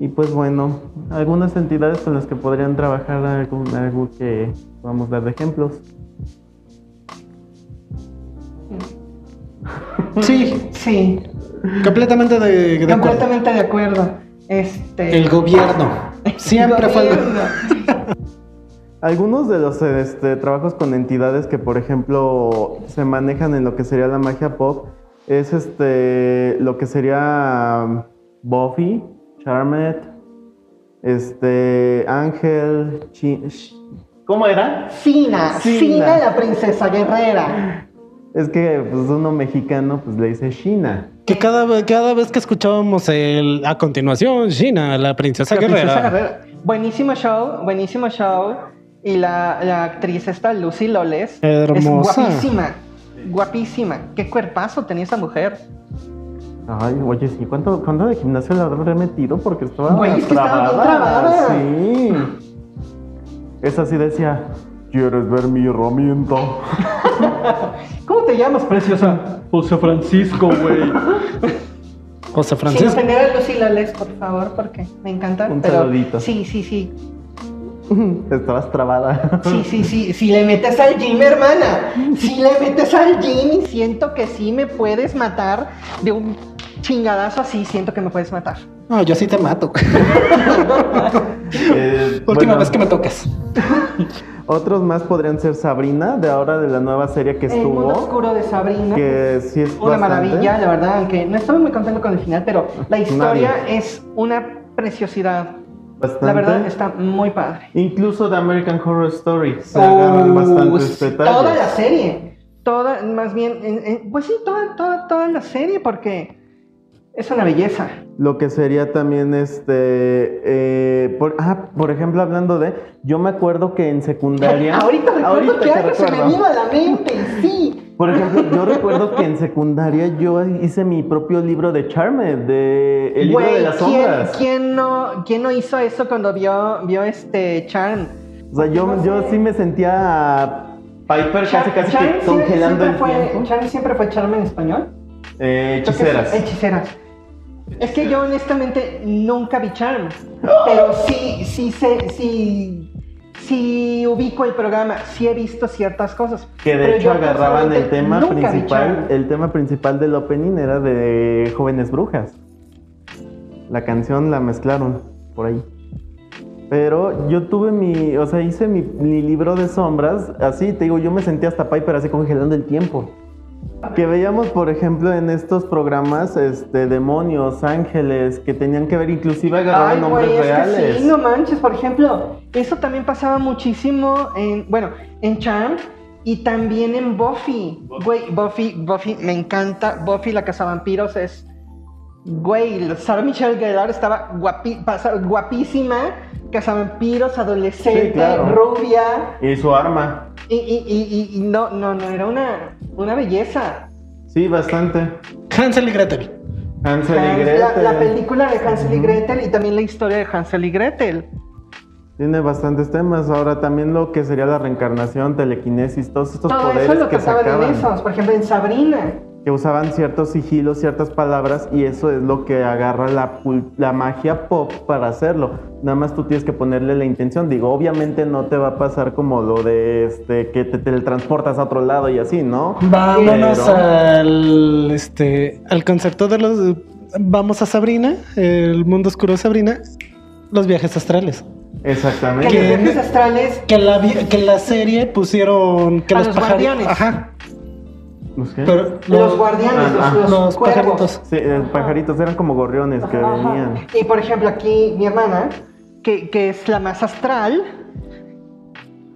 Y pues bueno, algunas entidades con las que podrían trabajar algo, algo que vamos a dar de ejemplos. Sí, Sí, completamente de, de acuerdo. completamente de acuerdo. Este. El gobierno. Siempre fue el gobierno. Algunos de los este, trabajos con entidades que, por ejemplo, se manejan en lo que sería la magia pop es este lo que sería um, Buffy, Charmed, este Ángel, Chi- Sh- ¿cómo era? Sina, Sina. La princesa guerrera. Es que pues uno mexicano pues le dice Shina. Que cada, vez- cada vez que escuchábamos el a continuación, Gina, la princesa La guerrera. princesa guerrera. Buenísimo show, buenísimo show. Y la, la actriz esta, Lucy Loles, Hermosa. es guapísima. Guapísima. Qué cuerpazo tenía esa mujer. Ay, oye, sí, ¿cuánto, cuánto de gimnasio le habré metido? Porque estaba Güey, es que estaba bien trabada. Sí. Esa sí decía, ¿quieres ver mi herramienta? ¿Cómo te llamas, preciosa? José Francisco, güey. José Sin Francisco. ofender a Lucy Loles, por favor, porque me encanta. Un pero saludito. Sí, sí, sí. Estabas trabada. Sí, sí, sí. Si le metes al gym, hermana. Si le metes al gym y siento que sí me puedes matar de un chingadazo así, siento que me puedes matar. No, yo sí te mato. Eh, Última bueno, vez que me toques. Otros más podrían ser Sabrina, de ahora de la nueva serie que El mundo estuvo. oscuro de Sabrina. Que sí es Una bastante. maravilla, la verdad, aunque no estaba muy contento con el final, pero la historia Nadie. es una preciosidad. Bastante. La verdad está muy padre. Incluso de American Horror Story se agarran Uh, bastantes detalles. Toda la serie. Toda, más bien, en- en- pues sí, toda, toda, toda la serie, porque es una belleza. Lo que sería también este. eh, por, ah, por ejemplo, hablando de. Yo me acuerdo que en secundaria. Ahorita recuerdo ahorita que algo se me vino a la mente, sí. Por ejemplo, yo recuerdo que en secundaria yo hice mi propio libro de Charmed, de El libro de las ¿quién, sombras. quién no, ¿quién no hizo eso cuando vio, vio este Charm? O sea, yo, No yo sí me sentía Piper casi casi Charm que congelando el siempre fue, tiempo. Charm siempre fue Charm en español. Eh, hechiceras. Hechiceras. Es que yo honestamente nunca vi Charm, pero sí, sí sé, sí, sí ubico el programa, sí he visto ciertas cosas. Que de pero hecho agarraban el tema principal, el tema principal del opening era de Jóvenes Brujas. La canción la mezclaron por ahí. Pero yo tuve mi, o sea, hice mi, mi libro de sombras, así te digo, yo me sentía hasta Piper así congelando el tiempo. Que veíamos, por ejemplo, en estos programas, este, demonios, ángeles, que tenían que ver, inclusive agarraban Ay, nombres güey, es que reales. sí, no manches, por ejemplo, eso también pasaba muchísimo en, bueno, en Charmed y también en Buffy. Güey, Buffy, Buffy, me encanta. Buffy la cazavampiros es, güey, Sarah Michelle Gellar estaba guapi- pasa- guapísima, cazavampiros, adolescente, Sí, claro. rubia, Y su arma. y, y, y, y- y no, no, no, era una, una belleza. Sí, bastante. Hansel y Gretel. Hansel y Gretel. la, la película de Hansel y Gretel y también la historia de Hansel y Gretel. Tiene bastantes temas. Ahora también lo que sería la reencarnación, telequinesis, todos estos Todo poderes eso lo que trataban sacaban. en esos, por ejemplo en Sabrina. Que usaban ciertos sigilos, ciertas palabras, y eso es lo que agarra la, la magia pop para hacerlo. Nada más tú tienes que ponerle la intención. Digo, obviamente no te va a pasar como lo de este que te teletransportas a otro lado y así, ¿no? Vámonos Pero- al este al concepto de los vamos a Sabrina, el mundo oscuro de Sabrina, los viajes astrales. Que Exactamente. Viajes astrales Que la que la serie pusieron que A los, los guardianes. ajá, ¿Los qué? pero los guardianes, Ah, los, los los cuervos. pajaritos. Sí, eh, pajaritos eran como gorriones que Ajá. venían. Y por ejemplo aquí mi hermana, que, que es la más astral,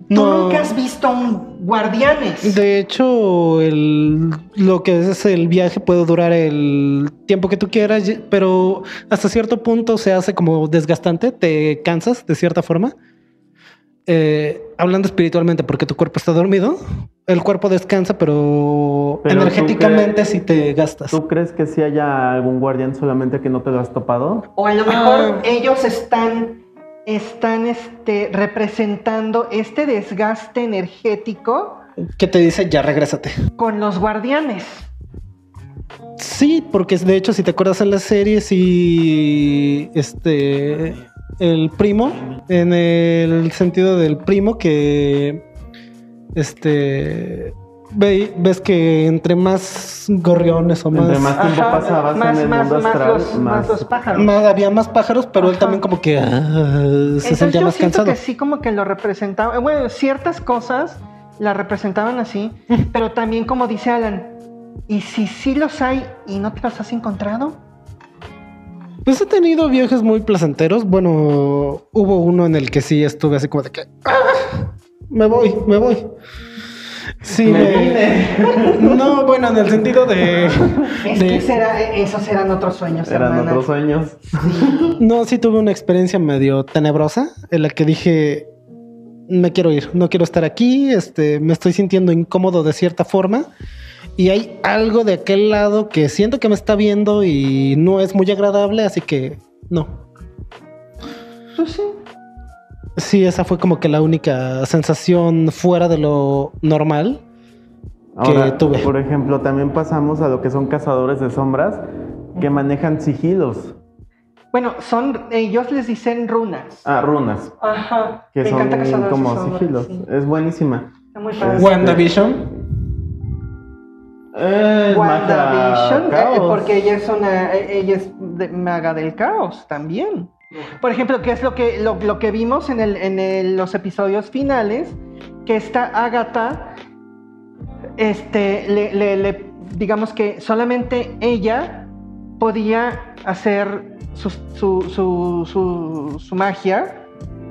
tú No. nunca has visto un guardianes. De hecho, el, lo que es el viaje puede durar el tiempo que tú quieras, pero hasta cierto punto se hace como desgastante, te cansas de cierta forma. Eh, hablando espiritualmente, porque tu cuerpo está dormido, el cuerpo descansa, pero, energéticamente crees- sí te gastas. ¿Tú crees que si haya algún guardián solamente que no te lo has topado? O a lo mejor Ah. ellos están, están este, representando este desgaste energético Que te dice, ya regrésate. con los guardianes. Sí, porque de hecho, si te acuerdas en la serie, sí, este, el primo, en el sentido del primo que, este, ve- ves que entre más gorriones o más, Entre más tiempo Ajá, pasabas más, en el más, mundo más astral, los, más los pájaros. más- había más pájaros, pero él también como que ah, se Entonces sentía yo más siento cansado. que sí como que lo representaba. Bueno, ciertas cosas la representaban así, pero también como dice Alan, ¿y si sí los hay y no te los has encontrado? Pues he tenido viajes muy placenteros. Bueno, hubo uno en el que sí estuve así como de que "Ah, me voy, me voy. Sí, me- no, bueno, en el sentido de, Es de- que será, esos eran otros sueños, Eran hermana. otros sueños. no, sí tuve una experiencia medio tenebrosa en la que dije me quiero ir, no quiero estar aquí, este, me estoy sintiendo incómodo de cierta forma y hay algo de aquel lado que siento que me está viendo y no es muy agradable, así que no. Pues sí. Sí, esa fue como que la única sensación fuera de lo normal. Ahora, tuve. por ejemplo, también pasamos a lo que son cazadores de sombras que manejan sigilos. Bueno, son, ellos les dicen runas. Ah, runas, Ajá. que Me son encanta Cazadores de como Sombras, sigilos. sí. Es buenísima. Está muy padre. Este- WandaVision. Eh, WandaVision, eh, porque ella es una, eh, ella es de- maga del caos también. Por ejemplo, ¿qué es lo que, lo, lo que vimos en, los episodios finales? Que esta Agatha, este, le, digamos que solamente ella podía hacer su, su- su magia,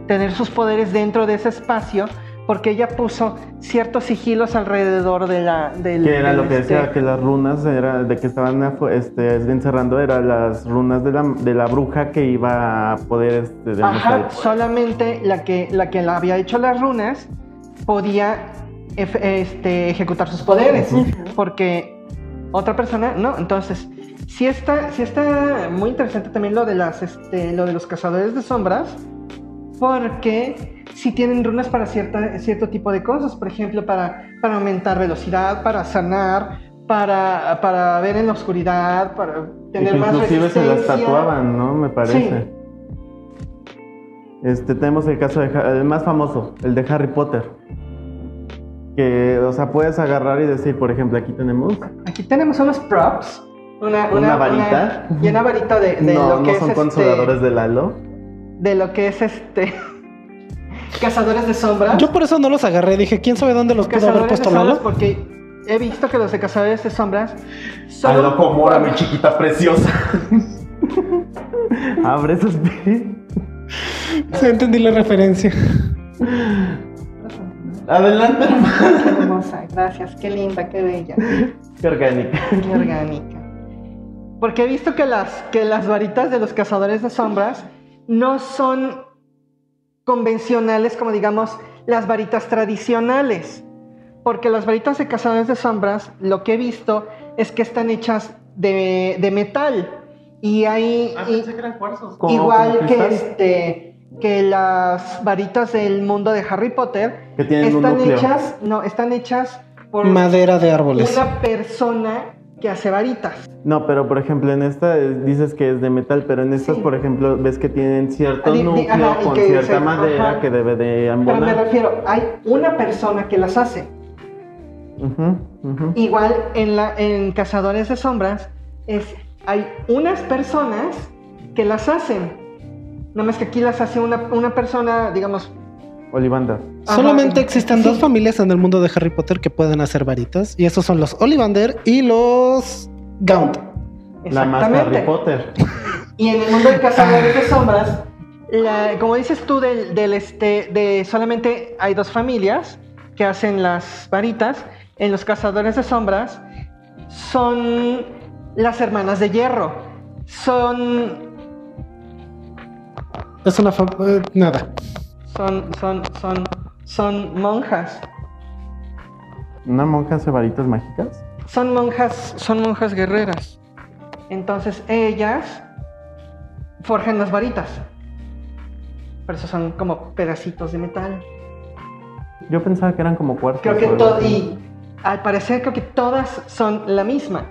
tener sus poderes dentro de ese espacio, porque ella puso ciertos sigilos alrededor de la... Del, Que era del lo que este- decía, que las runas era de que estaban este, encerrando, eran las runas de la, de la bruja que iba a poder este. Ajá, solamente la que, la que la había hecho las runas podía este, ejecutar sus poderes, porque otra persona no. Entonces, sí está, sí está muy interesante también lo de las, este, lo de los cazadores de sombras, porque sí tienen runas para cierta, cierto tipo de cosas, por ejemplo, para, para aumentar velocidad, para sanar, para, para ver en la oscuridad, para tener más inclusive se las tatuaban, ¿no? Me parece. Sí. Este, tenemos el caso de el más famoso, el de Harry Potter. Que, o sea, puedes agarrar y decir, por ejemplo, aquí tenemos. Aquí tenemos unos props. Una, ¿Una varita? una- y una varita de, de no, lo que no son es consoladores este, Lalo. de lo que es este cazadores de sombras. Yo por eso no los agarré. Dije, ¿quién sabe dónde los pudo haber de puesto sombras Lalo? porque he visto que los de Cazadores de Sombras son... lo Comora, mi chiquita preciosa. Abre esos pies. Sí, entendí la referencia. Adelante, hermano. Qué hermosa, gracias, qué linda, qué bella, Qué orgánica. qué orgánica. Porque he visto que las, que las varitas de los cazadores de sombras no son convencionales como digamos las varitas tradicionales. Porque las varitas de cazadores de sombras, lo que he visto es que están hechas de, de metal. Y hay... y- eran cuarzos. igual que este que las varitas del mundo de Harry Potter Que tienen un están hechas no están hechas por Madera de árboles. una persona que hace varitas No, pero por ejemplo en esta dices que es de metal, pero en estas, Sí. por ejemplo, ves que tienen cierto Ah, di- núcleo ajá, con que cierta madera ajá. que debe de pero me embonar. refiero hay una persona que las hace igual en la en cazadores de sombras es hay unas personas que las hacen nada más que aquí las hace una, una persona digamos Olivanda. ajá, Solamente existen sí. dos familias en el mundo de Harry Potter que pueden hacer varitas. Y esos son los Ollivander y los Gaunt. La más Exactamente. Harry Potter. Y en el mundo de cazadores de sombras, la- como dices tú, del, del este, de solamente hay dos familias que hacen las varitas. En los cazadores de sombras son las hermanas de hierro. Son, Es una fa- eh, nada. Son, son, son, son monjas. ¿Una monja hace varitas mágicas? Son monjas, son monjas guerreras. Entonces ellas forjan las varitas. Por eso son como pedacitos de metal. Yo pensaba que eran como cuarzos. Creo que todo, y al parecer creo que todas son la misma.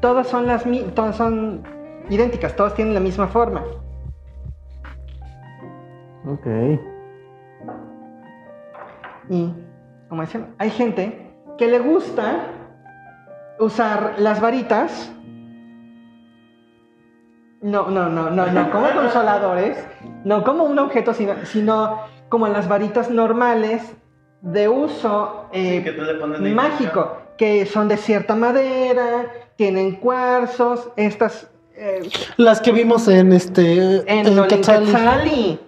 Todas son las mi- todas son idénticas, todas tienen la misma forma. Ok. Y como dicen, hay gente que le gusta usar las varitas. No, no, no, no, no, como consoladores, no como un objeto, sino, sino como las varitas normales de uso eh, tú le pones mágico, que son de cierta madera, tienen cuarzos, estas eh, Las que vimos en este. en, en Olin Quetzal, Quetzali.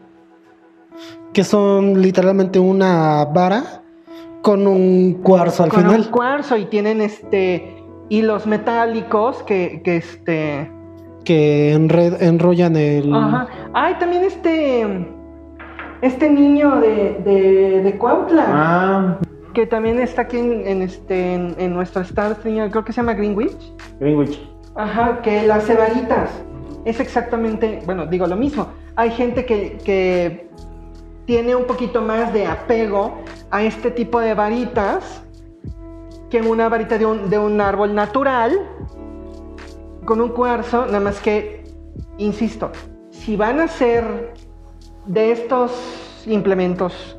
Que son literalmente una vara con un cuarzo al con final. un cuarzo y tienen este hilos metálicos que, que este Que enred- enrollan el. ajá ay también este este niño de, de, de Cuautla Ah, que también está aquí en, en este en, en nuestro niño, creo que se llama Greenwich Greenwich. ajá que las cebaritas es exactamente bueno digo lo mismo hay gente que, que tiene un poquito más de apego a este tipo de varitas que una varita de un, de un árbol natural con un cuarzo, nada más que, insisto, si van a hacer de estos implementos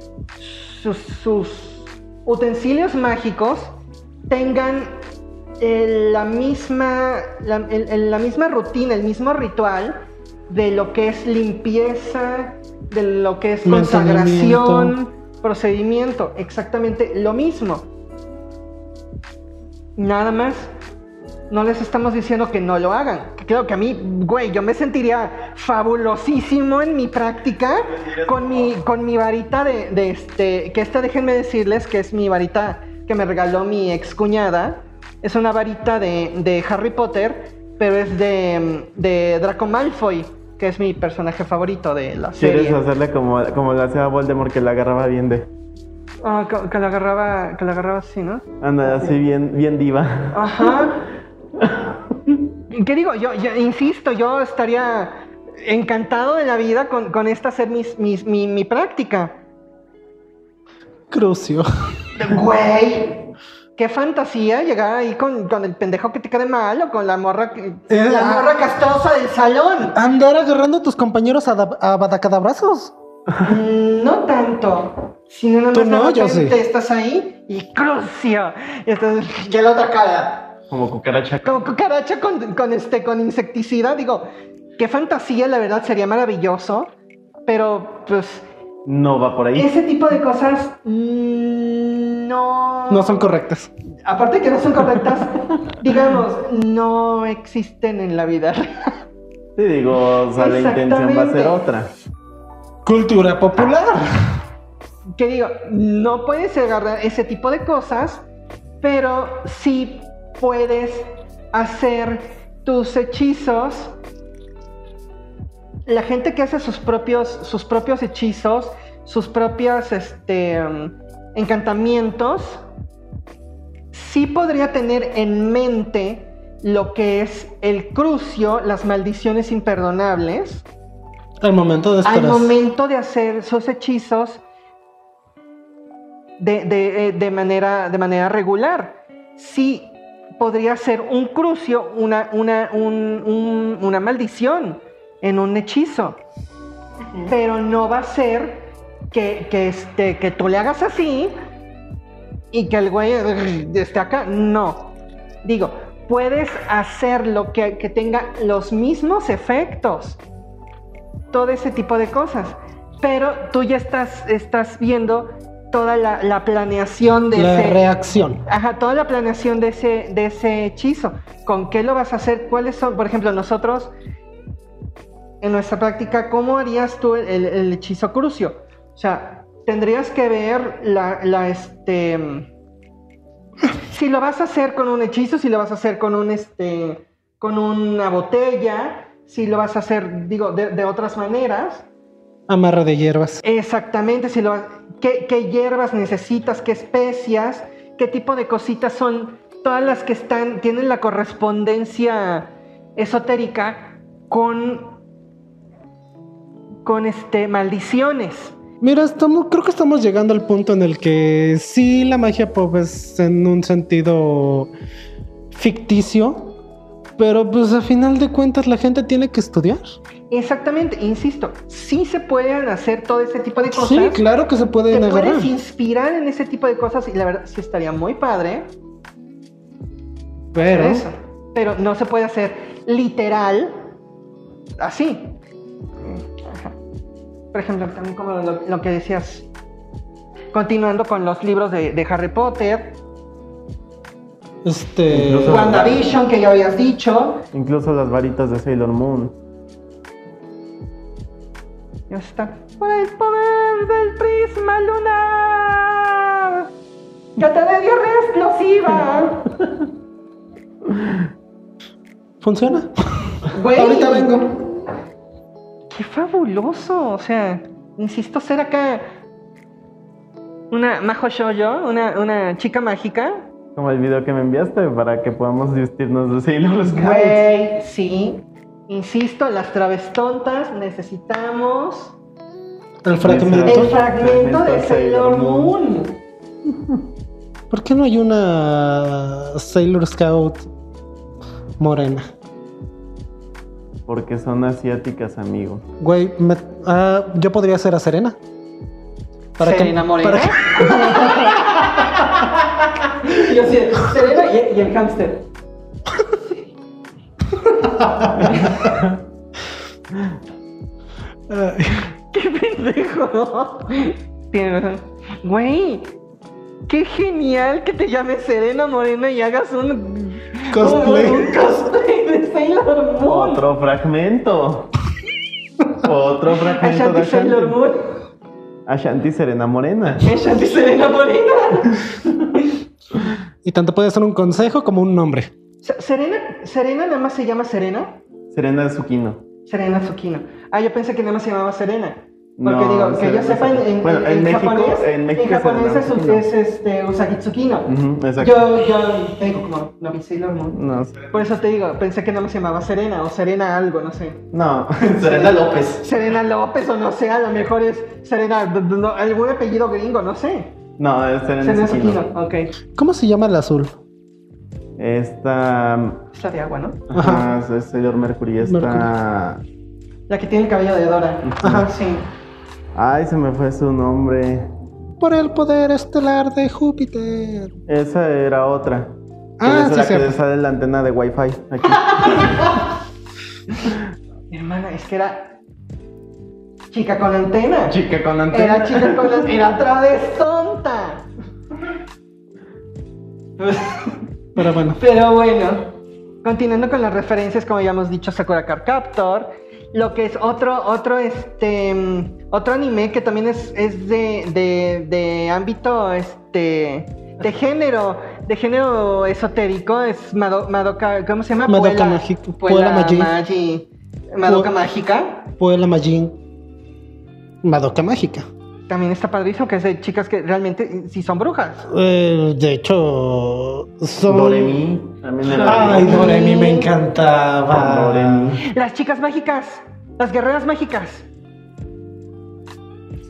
sus, utensilios mágicos, tengan eh, la, misma, la misma rutina, el mismo ritual de lo que es limpieza, de lo que es consagración, procedimiento, exactamente lo mismo. Nada más, no les estamos diciendo que no lo hagan. Creo que a mí, güey, yo me sentiría fabulosísimo en mi práctica con mi, con mi varita de, de este, que esta déjenme decirles que es mi varita que me regaló mi ex cuñada. Es una varita de, de Harry Potter, pero es de, de Draco Malfoy, que es mi personaje favorito de la ¿Quieres serie. hacerle como, como le hacía Voldemort que la agarraba bien de... Ah, que, que la agarraba, que la agarraba así, ¿no? Anda, así bien, bien diva. Ajá. ¿Qué digo? Yo, yo insisto, yo estaría encantado de la vida con, con esta ser mis, mis- mi, mi práctica. Crucio. Güey, qué fantasía llegar ahí con, con el pendejo que te quede mal o con la morra, Eh, la ah. morra castrosa del salón. Andar agarrando a tus compañeros a, a badacadabrazos. Mm, No tanto. Sino nada Tú no, yo sí. estás ahí y crucio. Y entonces, ya la otra cara. Como cucaracha. Como cucaracha con, con, este, con insecticida, digo, qué fantasía, la verdad, sería maravilloso, pero pues No va por ahí. ese tipo de cosas mm, no... No son correctas. Aparte de que no son correctas, digamos, no existen en la vida real. Sí, digo, o sea, la intención va a ser otra. Cultura popular. Que digo, no puedes agarrar ese tipo de cosas, pero sí puedes hacer tus hechizos. La gente que hace sus propios, sus propios hechizos, sus propios este, um, encantamientos, sí podría tener en mente lo que es el crucio, las maldiciones imperdonables, Al momento de al esperar. momento de hacer sus hechizos de, de, eh, de manera, de manera regular. Sí podría ser un crucio, una, una, un- un- una maldición en un hechizo. Pero no va a ser que, que, este, que tú le hagas así y que el güey eh, esté acá. No. Digo, puedes hacerlo que, que tenga los mismos efectos todo ese tipo de cosas. Pero tú ya estás, estás viendo toda la, la planeación de La ese. reacción. Ajá, toda la planeación de ese, de ese hechizo. ¿Con qué lo vas a hacer? ¿Cuáles son? Por ejemplo, nosotros, en nuestra práctica, ¿cómo harías tú el, el- el hechizo crucio? O sea, tendrías que ver la, la, este. Si lo vas a hacer con un hechizo, si lo vas a hacer con un este. con una botella, si lo vas a hacer, digo, de, de otras maneras. Amarre de hierbas. Exactamente, si lo, ¿qué, qué hierbas necesitas, qué especias, qué tipo de cositas son todas las que están, tienen la correspondencia esotérica con, con este, maldiciones. Mira, estamos, creo que estamos llegando al punto en el que sí la magia pop es en un sentido ficticio, pero pues a final de cuentas la gente tiene que estudiar. Exactamente, insisto, sí se pueden hacer todo ese tipo de cosas. Sí, claro que se Te pueden agarrar. puedes inspirar en ese tipo de cosas y la verdad sí estaría muy padre. Pero eso. Pero no se puede hacer literal así. Por ejemplo, también como lo, lo que decías, continuando con los libros de, de Harry Potter, este Incluso- WandaVision, que ya habías dicho. Incluso las varitas de Sailor Moon. Ya está. Por el poder del prisma lunar. Que te dé diarrea explosiva. funciona. Güey. Ahorita vengo. Qué fabuloso. O sea, insisto, ser acá una majo shoujo, una, una chica mágica. Como el video que me enviaste para que podamos vestirnos de Sailor Scouts. Güey, sí. Insisto, las traves tontas necesitamos El fragmento de Sailor Moon. ¿Por qué no hay una Sailor Scout morena? Porque son asiáticas, amigo. Güey, me- ah, yo podría ser a Serena. Serena Morena. para que- yo sí, Serena y, y el hámster. ¡Qué pendejo! Güey, qué genial que te llames Serena Morena y hagas un Cosplay. un, un cosplay de Sailor Moon. Otro fragmento. Otro fragmento de Ashanti Sailor Ashanti. Moon. Ashanti Serena Morena. Ashanti Serena Morena. y tanto puede ser un consejo como un nombre. Se- Serena, Serena nada más se llama Serena. Serena Tsukino. Serena Tsukino. Ah, yo pensé que nada más se llamaba Serena. Porque No, digo, que yo sepa en, en- Bueno, en- en en México- japonés, en México es japonés es, este, Usagi Tsukino. Ujú, exacto. Yo, yo tengo como no vi Sailor Moon. No, Por eso te digo, pensé que más se llamaba Serena o Serena algo, no sé. no. Serena López. Serena López o no sé, a lo mejor es Serena, no, algún apellido gringo, no sé. No, es Serena Serena Tsukino. Tsukino, ok. ¿Cómo se llama el azul? Esta. Es la de agua, ¿no? Ajá, es Sailor Mercury. Esta. La que tiene el cabello de Dora. Ajá, sí. Ay, se me fue su nombre. Por el poder estelar de Júpiter. Esa era otra. Ah, Esa sí, es la cierto. que sale la antena de Wi-Fi aquí. Mi hermana, es que era chica con antena. Chica con antena. Era chica con antena. Era otra vez tonta. Pero bueno. Pero bueno, continuando con las referencias, como ya hemos dicho, Sakura Card Captor, lo que es otro, otro, este, otro anime que también es, es de, de, de ámbito, este, de género, de género esotérico, es Mado- Madoka, ¿cómo se llama? Madoka Puela- Mágico- Puela Puela Magi. Magi- Madoka Mágica. Puebla Majin. Madoka Mágica. También está padrísimo, que es de chicas que realmente eh, sí son brujas. Eh, de hecho, son. Doremi. También era Ay, Doremi me encantaba. Doremi. Las chicas mágicas, las guerreras mágicas.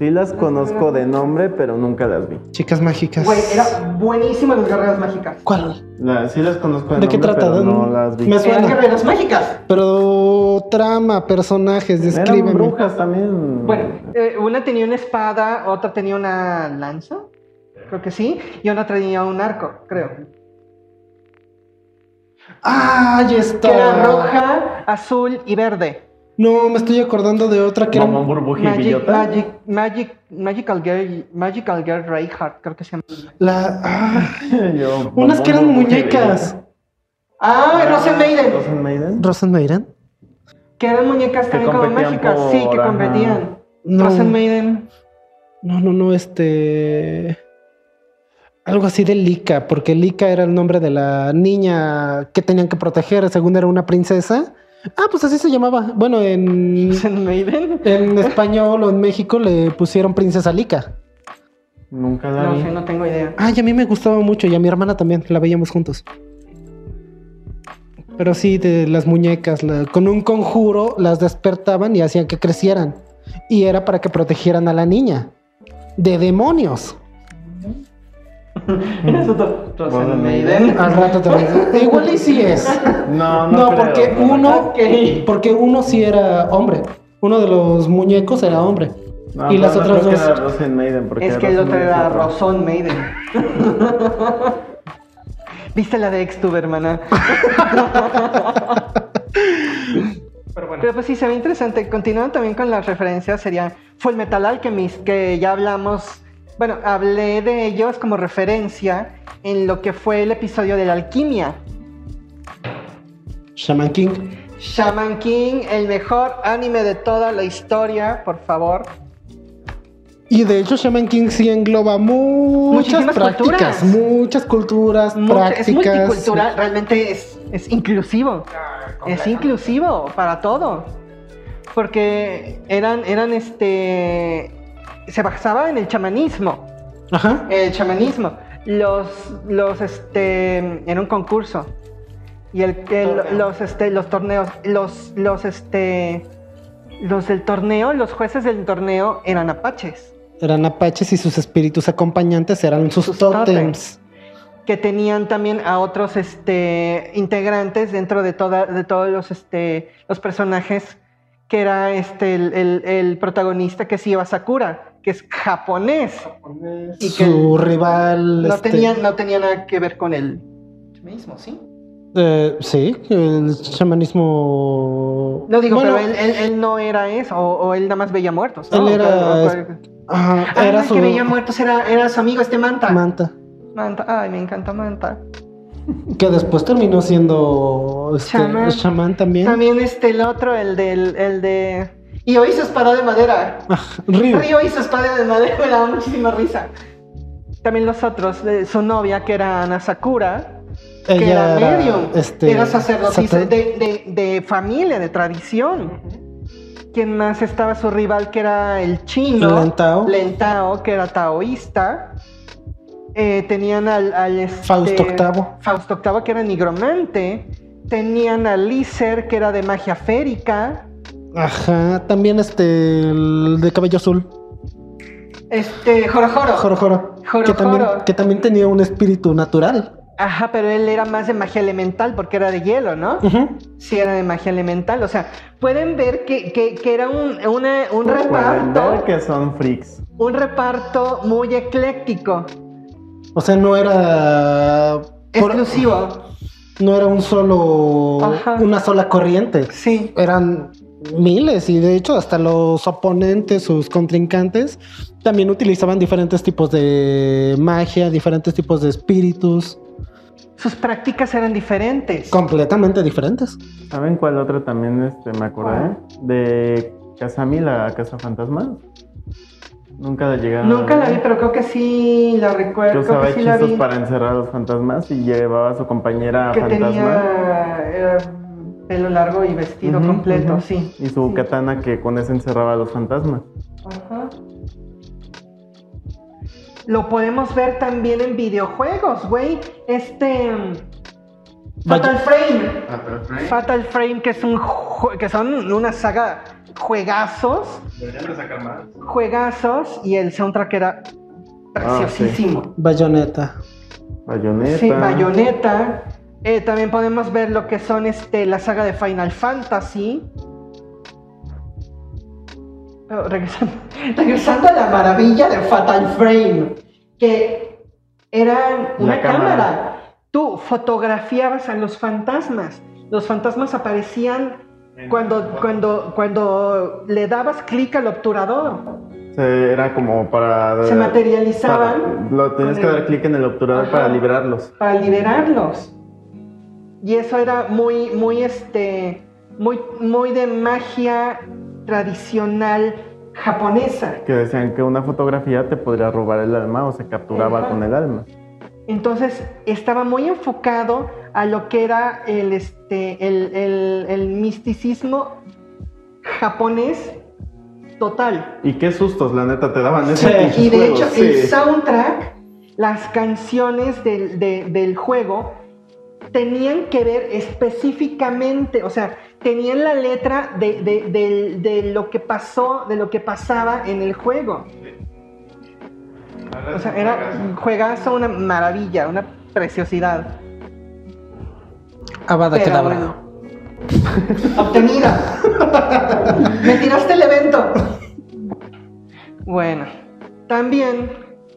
Sí las conozco de nombre, pero nunca las vi. Chicas mágicas. Güey, era buenísimo las guerreras mágicas. ¿Cuál? La- sí las conozco de, ¿De qué nombre, trata? pero no las vi. me suena. Eran guerreras mágicas. Pero trama, personajes, Eran descríbeme. brujas también. Bueno, eh, una tenía una espada, otra tenía una lanza, creo que sí, y otra tenía un arco, creo. ¡Ah, ya está! Que era roja, azul y verde. No, me estoy acordando de otra que era. Como burbuja y Magic, billota. Magic, Magic, Magical Girl, Magical Girl Reinhardt, creo que se llama. La. ah, Yo, unas que eran Burbuja muñecas. Ah, Rosen Maiden, Rosen Maiden. ¿Rosenmaiden? que eran muñecas Que también como mágicas, por- sí, que ajá. competían. No. Rosen Maiden. No, no, no, este. Algo así de Lika, porque Lika era el nombre de la niña que tenían que proteger, según era una princesa. Ah, pues así se llamaba. Bueno, en, Rosen Maiden. en español o en México le pusieron princesa Lika. Nunca la No vi. sé, no tengo idea. Ay, a mí me gustaba mucho y a mi hermana también, la veíamos juntos. Pero sí, de las muñecas, la- con un conjuro las despertaban y hacían que crecieran. Y era para que protegieran a la niña de demonios. Maiden. Al rato decir, Igual y sí es. No, no, No, creo, porque no, no. uno, porque uno sí era hombre. Uno de los muñecos era hombre. No, y las pero no otras creo que dos. era Rosen Maiden, porque Es que el otro era. Roson Maiden. ¿Viste la de Xtube, hermana? Pero pues sí, se ve interesante. Continuando también con las referencias, sería Full Metal Alchemist, que ya hablamos, bueno, hablé de ellos como referencia en lo que fue el episodio de la alquimia. Shaman King. Shaman King, el mejor anime de toda la historia, por favor. Y de hecho, Shaman King sí engloba muchas Muchísimas prácticas, culturas. muchas culturas, Mucho- es prácticas. multicultural, realmente es, es inclusivo. Es inclusivo para todo. Porque eran, eran este. Se basaba en el chamanismo. Ajá. El chamanismo. Los, los, este. Era un concurso. Y el, el- los, este, los torneos. Los, los, este. Los del torneo, los jueces del torneo eran apaches. Eran apaches y sus espíritus acompañantes eran sus, Sus tótems. que tenían también a otros este, integrantes dentro de, toda, de todos los, este, los personajes, que era este, el, el- el protagonista que es Iwa Sakura, que es japonés. Y que Su rival. no, este, tenía, no tenía nada que ver con el mismo, ¿sí? eh, sí, el chamanismo. No digo, Bueno, pero él, él- él no era eso, o, o él nada más veía muertos. Él era- O- o- ajá, Ah, era su que veía muertos era, era su amigo este Manta. manta. Manta, ay, me encanta Manta. Que después terminó siendo este, Shaman. chamán también. También este, el otro, el del, el de... Y hoy su espada de madera. Ah, Ryu. Río hizo espada de madera, me daba muchísima risa. También los otros, de su novia, que era Ana Sakura, que Ella era medium, este, era sacerdotisa sacer- de, de- de familia, de tradición. ¿Quién más estaba su rival, que era el chino? Lentao. Lentao, que era taoísta. Eh, tenían al, al, este, Fausto Octavo. Fausto Octavo, que era nigromante. Tenían a Lícer, que era de magia férica. Ajá, también este, el de cabello azul. Este, Jorojoro. Joro Joro. Joro que, también, Joro. que también tenía un espíritu natural. Ajá, pero él era más de magia elemental porque era de hielo, ¿no? Ujú. Sí, era de magia elemental. O sea, pueden ver que, que- que era un, una- un reparto, que son freaks. un reparto muy ecléctico, O sea, no era. por- exclusivo. no era un solo. Ajá. Una sola corriente. Sí. Eran miles y de hecho hasta los oponentes, sus contrincantes, también utilizaban diferentes tipos de magia, diferentes tipos de espíritus. sus prácticas eran diferentes. Completamente diferentes. ¿Saben cuál otra también este, me acordé? De Kazami, la casa fantasma. Nunca la llegaron. Nunca la vi, pero creo que sí la Que recuerdo. Creo usaba que sí la hechizos vi. para encerrar a los fantasmas y llevaba a su compañera que fantasma. tenía era pelo largo y vestido completo, sí. Y su Sí. katana que con ese encerraba a los fantasmas. Ajá. Lo podemos ver también en videojuegos, güey. Este. mm, Vaya- Fatal Frame. Fatal Frame, que es un que son una saga juegazos, Deberían de sacar más. juegazos y el soundtrack era preciosísimo. Bayonetta. Bayonetta. Sí, Bayonetta. Eh, también podemos ver lo que son este, la saga de Final Fantasy. Pero regresando, regresando a la maravilla de Fatal Frame, que era una La cámara. cámara. Tú fotografiabas a los fantasmas. Los fantasmas aparecían cuando, cuando, cuando le dabas clic al obturador. Se- Era como para. Se materializaban para- lo tenías que el- dar clic en el obturador Ajá. para liberarlos. para liberarlos. Y eso era muy, muy, este, muy, muy de magia tradicional japonesa. Que decían que una fotografía te podría robar el alma o se capturaba Ajá. con el alma. Entonces estaba muy enfocado a lo que era el, este, el, el- el misticismo japonés total. Y qué sustos, la neta, te daban Sí. ese pinches Y de juegos, hecho, sí. el soundtrack, las canciones del, de- del juego, tenían que ver específicamente, o sea, tenían la letra de, de- de lo que pasó, de lo que pasaba en el juego. O sea, era un juegazo, una maravilla, una preciosidad. Pero Kedavra. bueno. Obtenida. Me tiraste el evento. Bueno, también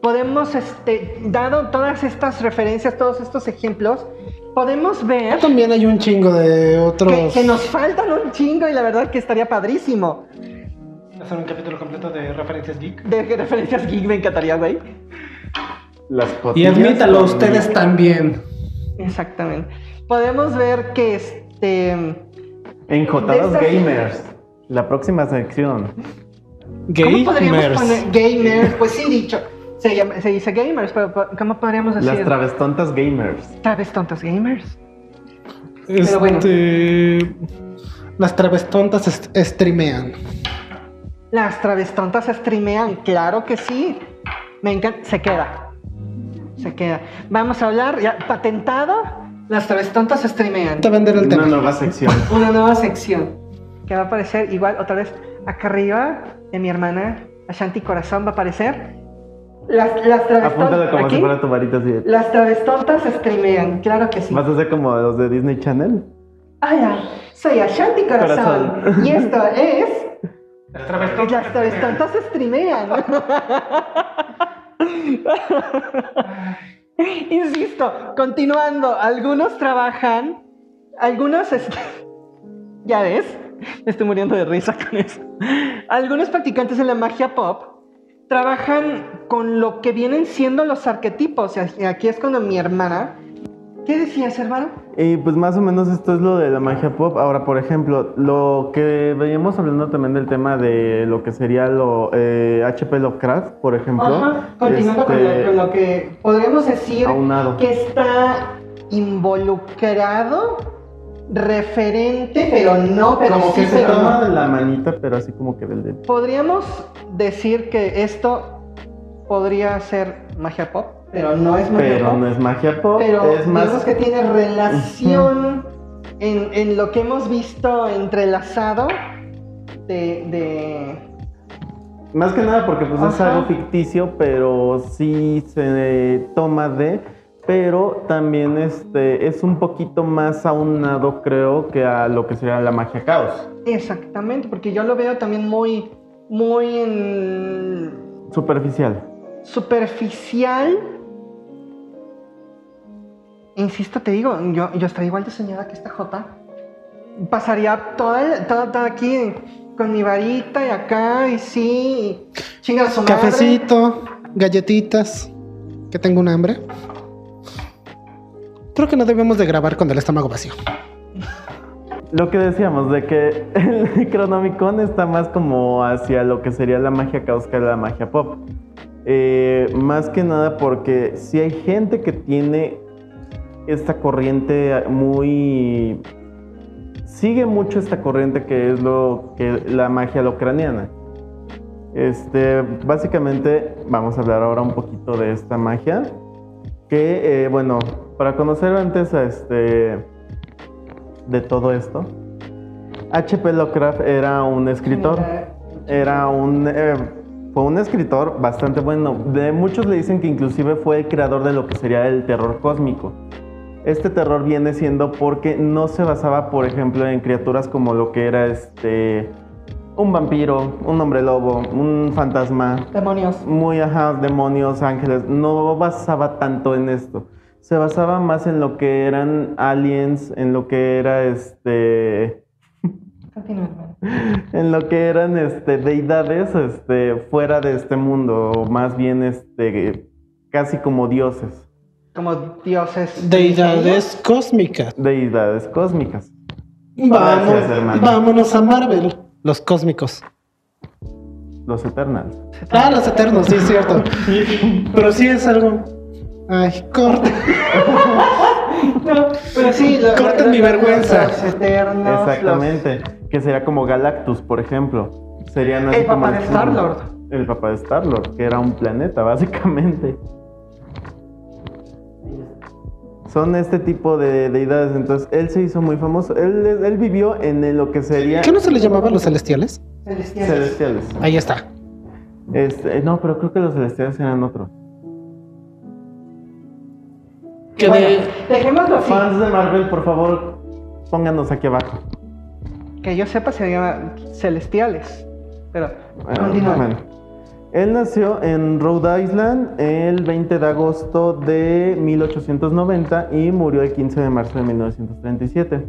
podemos, este, dado todas estas referencias, todos estos ejemplos, podemos ver También hay un chingo de otros. que, que nos faltan un chingo y la verdad que estaría padrísimo. Hacer un capítulo completo de referencias geek. De referencias geek me encantaría, güey. Las Y cotillas admítalo, ustedes también. Exactamente. Podemos ver que este. Enjotados Gamers. La próxima sección. ¿Cómo podríamos Gamers. poner gamers? Pues sí, dicho. Se, llama- se dice gamers, pero ¿cómo podríamos decir? Las travestontas gamers. Travestontas gamers. Este, Pero bueno. Las travestontas est- streamean. Las travestontas streamean, claro que sí. Me encanta. Se queda. Se queda. Vamos a hablar, ya patentado. Las travestontas streamean. Te venderé el Una tema. nueva sección. Una nueva sección que va a aparecer igual otra vez acá arriba de mi hermana Ashanti Corazón va a aparecer. Las, las travestontas. como ¿aquí? si fuera tu varita así. Las travestontas streamean, claro que sí. Vas a ser como los de Disney Channel. Hola, soy Ashanti Corazón, Corazón. y esto es Las Las travestontas streamean. Insisto, continuando, algunos trabajan, algunos ya ves, me estoy muriendo de risa con eso. Algunos practicantes de la magia pop trabajan con lo que vienen siendo los arquetipos. Aquí es cuando mi hermana. ¿Qué decías, hermano? Y pues más o menos esto es lo de la magia pop. Ahora, por ejemplo, lo que veíamos hablando también del tema de lo que sería lo eh, HP Lovecraft, por ejemplo. Ajá, continuando con, este, lo, con lo que podríamos decir Aunado. que está involucrado, referente, pero no, pero como sí, que se pero toma no. la manita, pero así como que del dedo. Podríamos decir que esto podría ser magia pop, pero no es magia Pero pop. no es magia pop, pero es más. digamos que tiene relación en, en lo que hemos visto entrelazado de, de Más que nada porque pues es algo ficticio, pero sí se toma de, pero también este es un poquito más aunado creo que a lo que sería la magia caos. exactamente, porque yo lo veo también muy, muy en Superficial. superficial. Insisto, te digo, yo, yo estaría igual de soñada que esta J. Pasaría toda, el- toda, toda aquí con mi varita y acá y sí, y chinga su madre. Cafecito, galletitas. Que tengo un hambre. Creo que no debemos de grabar con el estómago vacío. Lo que decíamos de que el Necronomicon está más como hacia lo que sería la magia caos que la magia pop. Eh, más que nada porque si hay gente que tiene esta corriente muy... Sigue mucho esta corriente que es lo que la magia locraniana. Este, básicamente vamos a hablar ahora un poquito de esta magia. Que, eh, bueno, para conocer antes a este, de todo esto, H.P. Lovecraft era un escritor. Era un, eh, fue un escritor bastante bueno. De muchos le dicen que inclusive fue el creador de lo que sería el terror cósmico. Este terror viene siendo porque no se basaba, por ejemplo, en criaturas como lo que era este un vampiro, un hombre lobo, un fantasma, Demonios. muy ajá, demonios, ángeles, no basaba tanto en esto. Se basaba más en lo que eran aliens, en lo que era este Continúa, en lo que eran este deidades este fuera de este mundo, o más bien este casi como dioses, Como dioses. Deidades cósmicas. deidades cósmicas. Vamos, Gracias, vámonos a Marvel. Los cósmicos. Los Eternals. Ah, los eternos, sí es cierto. Pero sí es algo. Ay, corte. No, pero sí, mi vergüenza. Los eternos. Exactamente, que sería como Galactus, por ejemplo. Serían así El como papá de Star-Lord. El papá de Star-Lord, que era un planeta, básicamente. Son este tipo de deidades, entonces él se hizo muy famoso. Él, él vivió en lo que sería ¿Qué no se les llamaba los celestiales? los celestiales. celestiales. Ahí está. Este, no, pero creo que los celestiales eran otros. Que Bueno, de- dejémoslo así. Fans de Marvel, por favor, pónganos aquí abajo. Que yo sepa se llama celestiales. Pero, Bueno. Él nació en Rhode Island el 20 de agosto de 1890 y murió el 15 de marzo de 1937.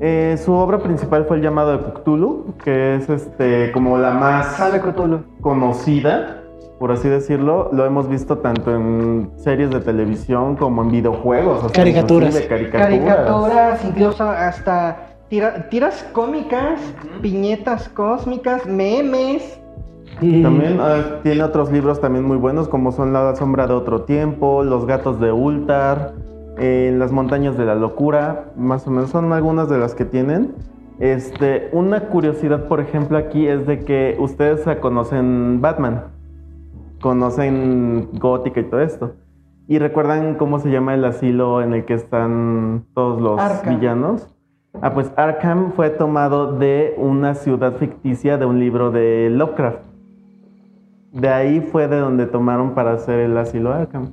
Eh, su obra principal fue el llamado de Cthulhu, que es este, como la más Cthulhu. conocida, por así decirlo. Lo hemos visto tanto en series de televisión como en videojuegos. hasta Caricaturas. caricaturas. Caricaturas, incluso hasta tira- tiras cómicas, piñetas cósmicas, memes. También ah, tiene otros libros también muy buenos como son La sombra de otro tiempo, Los gatos de Ultar, eh, Las montañas de la locura, más o menos son algunas de las que tienen. Este, una curiosidad, por ejemplo, aquí es de que ustedes conocen Batman, conocen Gótica y todo esto. ¿Y recuerdan cómo se llama el asilo en el que están todos los Arkham. villanos? Ah, pues Arkham fue tomado de una ciudad ficticia de un libro de Lovecraft. De ahí fue de donde tomaron para hacer el asilo Arkham.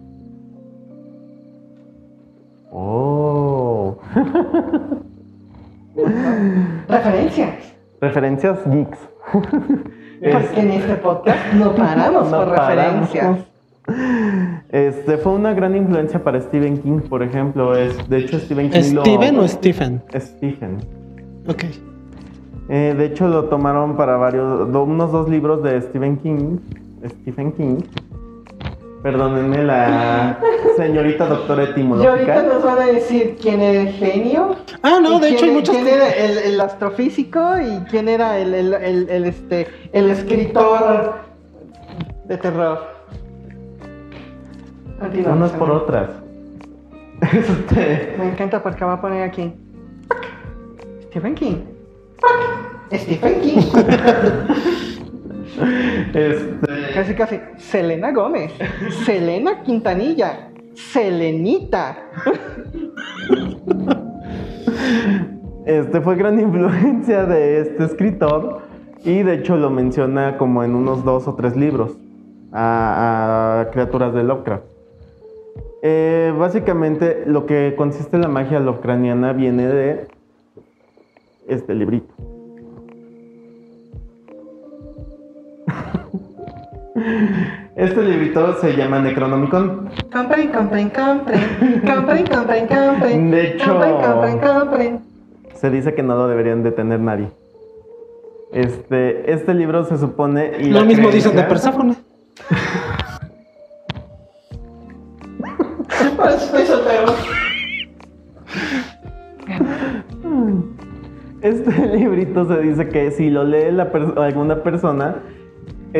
Oh. Referencias. Referencias geeks. Porque en este podcast no paramos No por paramos. referencias. Este fue una gran influencia para Stephen King, por ejemplo. Es, de hecho, Stephen King lo- ¿Steven o Stephen? Stephen. Ok. Eh, de hecho, lo tomaron para varios, do- unos dos libros de Stephen King. Stephen King. Perdónenme la señorita doctora Y ahorita etimológica. nos van a decir quién era el genio. Ah, no, de hecho hay muchos. quién era el, el astrofísico y quién era el, el- el- el, este, el escritor de terror. Continuamos, Unas por otras. Este, Me encanta porque va a poner aquí. Stephen King. Stephen King. este, Casi, casi. Selena Gómez. Selena Quintanilla. Selenita. este fue gran influencia de este escritor y de hecho lo menciona como en unos dos o tres libros a, criaturas de Lovecraft. Eh, básicamente lo que consiste la magia lovecraftiana viene de este librito. Este librito se llama Necronomicon. Compren, compren, compren. Compren, compren, compren. De hecho, compren, compren, compren. se dice que no lo deberían de tener nadie. Este, este libro se supone. Y lo mismo dicen de Perséfone. este librito se dice que si lo lee la alguna persona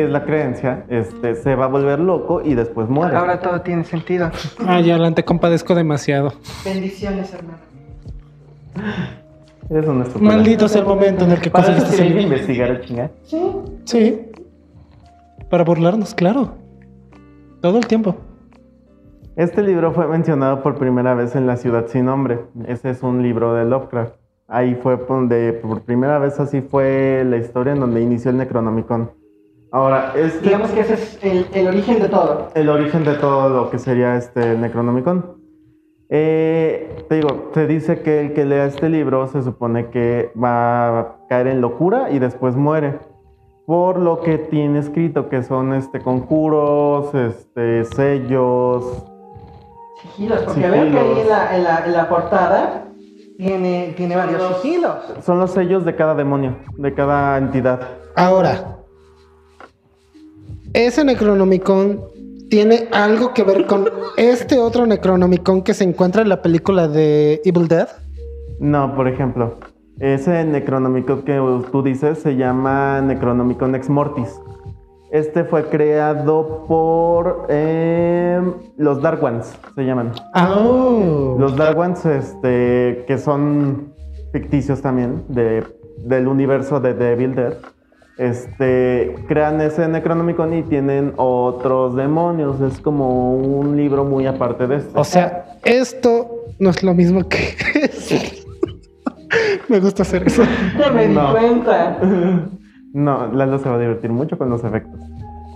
es la creencia, este, se va a volver loco y después muere. Ahora todo tiene sentido. Ah, ya la compadezco demasiado. Bendiciones, hermano. Eres. Maldito sea el momento en el que Para que series. investigar, chinga. Sí. Para burlarnos, claro. Todo el tiempo. Este libro fue mencionado por primera vez en La ciudad sin nombre. Ese es un libro de Lovecraft. Ahí fue donde por primera vez así fue la historia en donde inició el Necronomicon. Ahora, este Digamos que ese es el, el origen de todo. el origen de todo lo que sería este Necronomicon. Eh, te digo, se dice que el que lea este libro se supone que va a caer en locura y después muere. Por lo que tiene escrito, que son este conjuros, este sellos, Sigilos, porque veo que Sigilos. ahí en la, en la, en la portada tiene, tiene varios sigilos. Son los sellos de cada demonio, de cada entidad. Ahora, ese Necronomicon tiene algo que ver con este otro Necronomicon que se encuentra en la película de Evil Dead. No, por ejemplo, ese Necronomicon que tú dices se llama Necronomicon Ex Mortis. Este fue creado por eh, los Dark Ones, se llaman. Oh. Los Dark Ones, este, que son ficticios también de, del universo de Devil Dead, este, crean ese Necronomicon y tienen otros demonios. Es como un libro muy aparte de este. O sea, esto no es lo mismo que eso. Me gusta hacer eso. Ya me No. di cuenta. No, Lalo se va a divertir mucho con los efectos.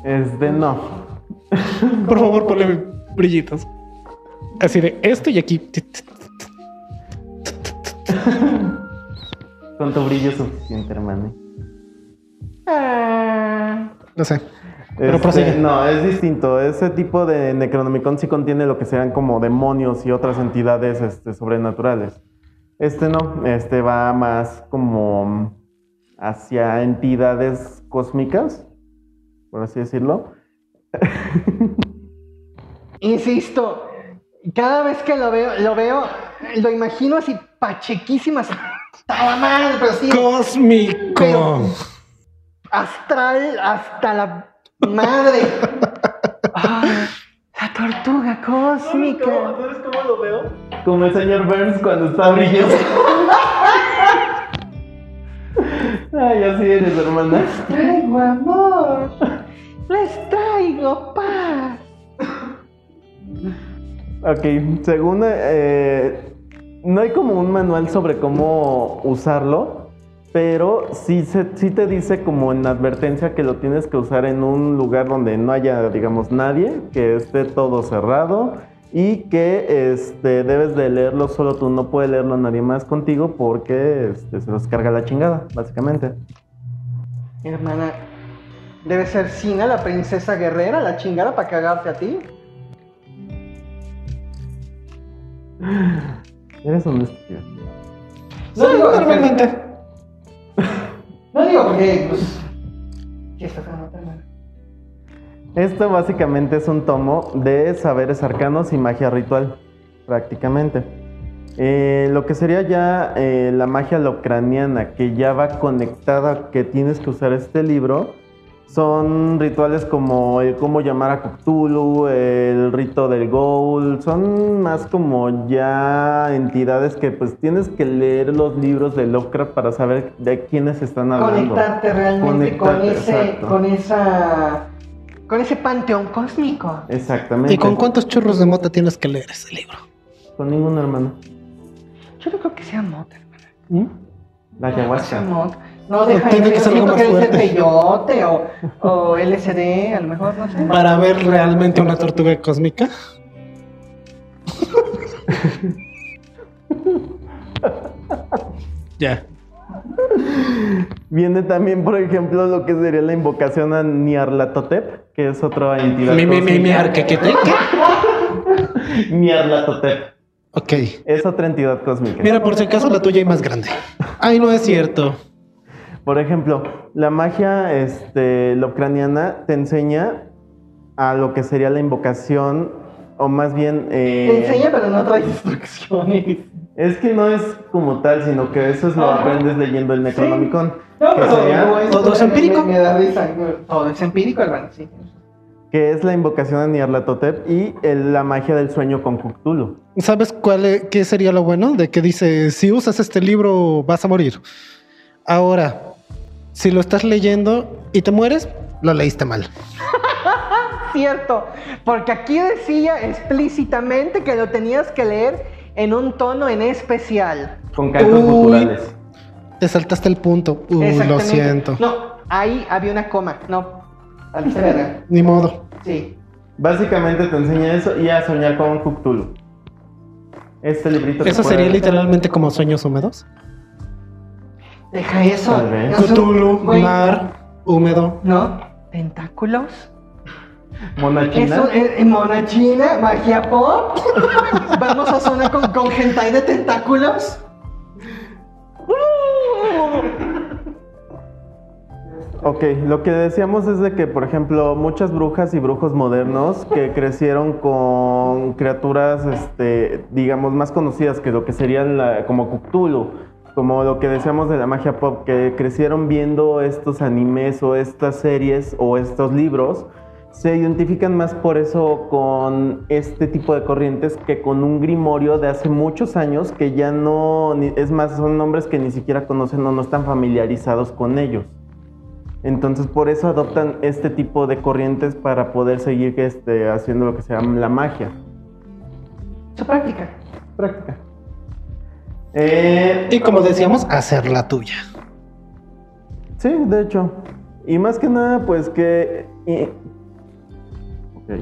Este, no. Por favor, ponle brillitos. Así de esto y aquí. Con tu brillo suficiente, hermano. Ah, No sé. Pero Este, prosigue. No, es distinto. Ese tipo de Necronomicon sí contiene lo que sean como demonios y otras entidades este, sobrenaturales. Este no, este va más como hacia entidades cósmicas, por así decirlo. insisto, cada vez que lo veo, lo veo, lo imagino así pachequísimas. Toda madre, pero sí. Cósmico. Astral hasta la madre. La tortuga cósmica. ¿Sabes cómo lo veo? Como el señor Burns cuando está brilloso. Ay, así eres, hermana. Traigo amor. Les traigo paz. Ok, según eh, no hay como un manual sobre cómo usarlo, pero sí, se, sí te dice como en advertencia que lo tienes que usar en un lugar donde no haya, digamos, nadie, que esté todo cerrado y que este, debes de leerlo solo tú, no puede leerlo nadie más contigo porque este, se los carga la chingada, básicamente. Hermana, debe ser Sina, la princesa guerrera, la chingada para cagarte a ti. Eres un estúpido. No Sí, digo, normalmente. No digo porque, pues, ¿qué está tan hermana? Esto básicamente es un tomo de saberes arcanos y magia ritual, prácticamente. Eh, lo que sería ya eh, la magia locraniana, que ya va conectada, que tienes que usar este libro, son rituales como el cómo llamar a Cthulhu, el rito del Ghoul, son más como ya entidades que pues tienes que leer los libros de Lovecraft para saber de quiénes están hablando. Conectarte realmente con ese, exacto. con esa, con ese panteón cósmico. Exactamente. ¿Y con cuántos churros de mota tienes que leer ese libro? Con ningún hermano. Yo no creo que sea mota, hermana. ¿Mm? La No, sea ayahuasca. mota. No, deja Tiene de que ser, algo más que debe ser fuerte. peyote o, o LSD, a lo mejor, no sé. Para ver realmente una tortuga cósmica. ya. Viene también, por ejemplo, lo que sería la invocación a Nyarlathotep, que es otra entidad. Mi, mi, mi, mi. Nyarlathotep. Ok. Es otra entidad cósmica. Mira, por si acaso la tuya y más grande. Ay, no es cierto. Por ejemplo, la magia este, lovecraftiana te enseña a lo que sería la invocación, o más bien... eh, Te enseña, pero no trae instrucciones. Es que no es como tal, sino que eso es lo Ajá. aprendes leyendo el Necronomicon. No, que, pero sería- no, es- ¿Todo es empírico? Me, me da risa. Todo es empírico, hermano, sí. que es la invocación a Nyarlathotep y el- la magia del sueño con Cthulhu. ¿Sabes cuál es- qué sería lo bueno? De que dice, si usas este libro vas a morir. Ahora, si lo estás leyendo y te mueres, lo leíste mal. Cierto, porque aquí decía explícitamente que lo tenías que leer en un tono en especial. Con cantos Uy. culturales. Te saltaste el punto. Uy, lo siento. No, ahí había una coma. No. Ni modo. Sí. Básicamente te enseña eso y a soñar con Cthulhu. Este librito. te Eso sería literalmente como sueños húmedos. Deja eso. Tal vez. Eso- Cthulhu, mar, húmedo. No, tentáculos. Mona china. Eso es es mona china, magia pop. Vamos a zona con, con hentai de tentáculos. Ok, lo que decíamos es de que, por ejemplo, muchas brujas y brujos modernos que crecieron con criaturas, este, digamos, más conocidas que lo que serían la- como Cthulhu, como lo que decíamos de la magia pop, que crecieron viendo estos animes o estas series o estos libros, se identifican más por eso con este tipo de corrientes que con un grimorio de hace muchos años que ya no, es más, son nombres que ni siquiera conocen o no están familiarizados con ellos. Entonces por eso adoptan este tipo de corrientes para poder seguir este, haciendo lo que se llama la magia. Su práctica. Práctica. Eh, Y como decíamos, hacer la tuya. sí, de hecho. Y más que nada, pues que... y- ok.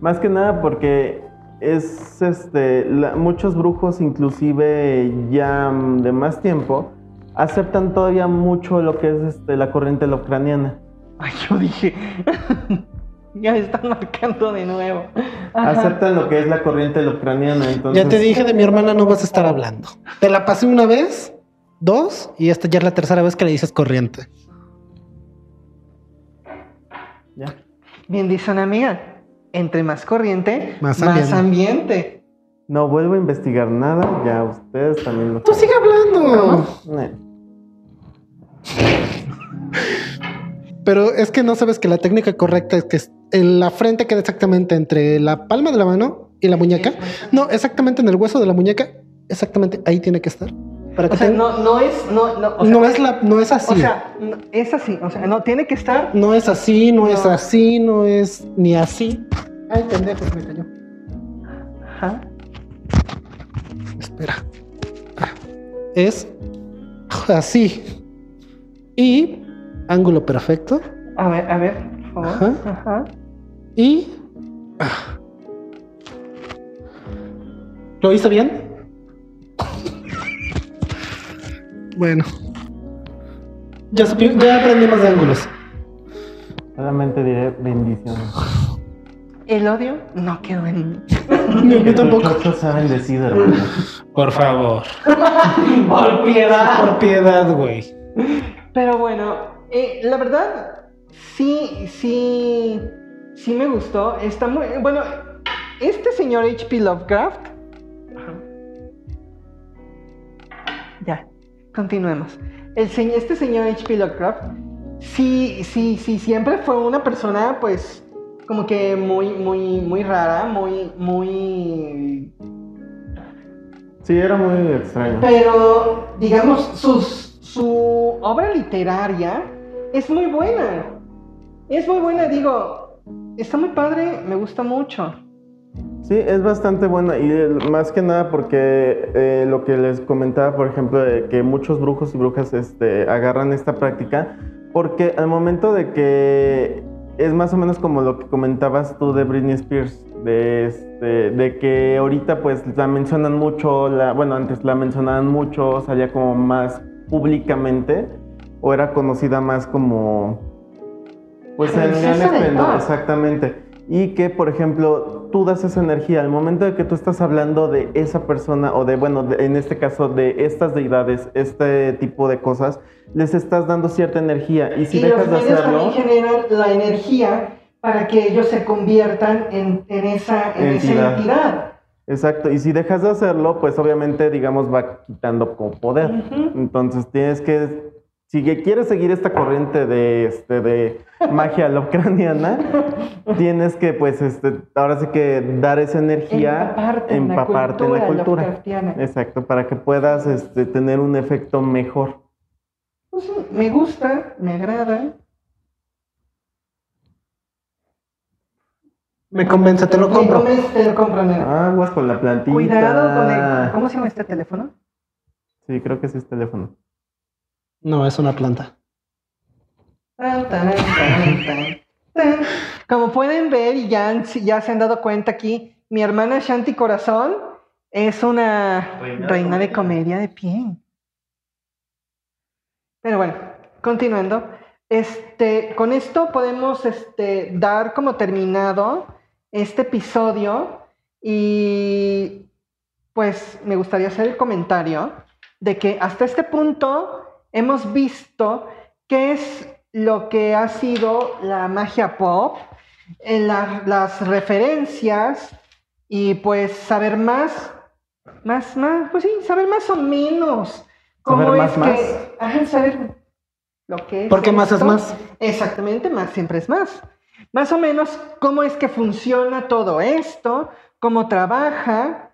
Más que nada porque es este... la- muchos brujos, inclusive ya de más tiempo, aceptan todavía mucho lo que es este, la corriente lovecraniana. Ay, yo dije. ya me están marcando de nuevo. Ajá. aceptan lo que es la corriente lovecraniana. Entonces, Ya te dije de mi hermana no vas a estar hablando. Te la pasé una vez, dos, y esta ya es la tercera vez que le dices corriente. Ya. Bien dice una amiga. Entre más corriente, Más más, ambiente. No vuelvo a investigar nada, ya ustedes también lo Tú sigue hablando. Pero es que no sabes que la técnica correcta es que en la frente queda exactamente entre la palma de la mano y la muñeca. No, exactamente en el hueso de la muñeca. Exactamente ahí tiene que estar. Para que O sea, no, no es. No, no, o sea, no es la, no es así. O sea, no- es así. O sea, no tiene que estar. no es así, no, es así, no es ni así. Ay, pendejo, me cayó. Ajá. Espera. Ah, Es así. Y ángulo perfecto. A ver, a ver, por favor. Ajá. Ajá. Y. ah. ¿Lo hice bien? bueno. Ya, supi- ya aprendimos de ángulos. solamente diré bendiciones. El odio no quedó en mí. Yo tampoco. Muchos saben decir, hermano. Por favor. Por piedad. Por piedad, güey. Pero bueno, eh, la verdad, sí, sí, sí me gustó. Está muy. Bueno, este señor H.P. Lovecraft. Ajá. Ya, continuemos. El, este señor H.P. Lovecraft, sí, sí, sí, siempre fue una persona, pues, como que muy, muy, muy rara, muy, muy Sí, era muy extraño. pero, digamos, sus, su obra literaria es muy buena. Es muy buena, digo, está muy padre, me gusta mucho. Sí, es bastante buena y más que nada porque eh, lo que les comentaba, por ejemplo, de que muchos brujos y brujas este, agarran esta práctica porque al momento de que es más o menos como lo que comentabas tú de Britney Spears, de, este, de que ahorita pues la mencionan mucho, la, bueno, antes la mencionaban mucho, salía como más públicamente o era conocida más como pues en gran exactamente. Y que, por ejemplo, tú das esa energía. Al momento de que tú estás hablando de esa persona, o de, bueno, de- en este caso, de estas deidades, este tipo de cosas, les estás dando cierta energía. Y si y dejas los de hacerlo, también generan la energía para que ellos se conviertan en, en esa, en esa Entidad. Exacto, y si dejas de hacerlo, pues obviamente, digamos, va quitando como poder. Entonces tienes que, si quieres seguir esta corriente de, este, de magia lovecraftiana, tienes que, pues, este, ahora sí que dar esa energía, Empaparte en la empaparte en la cultura. Exacto, para que puedas este, tener un efecto mejor. Pues me gusta, me agrada. Me convence, te lo Me compro. convence, te lo compro. Aguas con la plantita. Cuidado con el... ¿Cómo se llama este teléfono? Sí, creo que sí es teléfono. No, es una planta. Como pueden ver y ya, se han dado cuenta aquí, mi hermana Shanti Corazón es una Reina reina, de de comedia de pie. Pero bueno, continuando. Este, con esto podemos este, dar como terminado este episodio y pues me gustaría hacer el comentario de que hasta este punto hemos visto qué es lo que ha sido la magia pop, en la- las referencias y pues saber más, más, más, pues sí, saber más o menos cómo Saber es más, que, más. saber lo que es. Porque más es más. Exactamente, más siempre es más. Más o menos cómo es que funciona todo esto, cómo trabaja,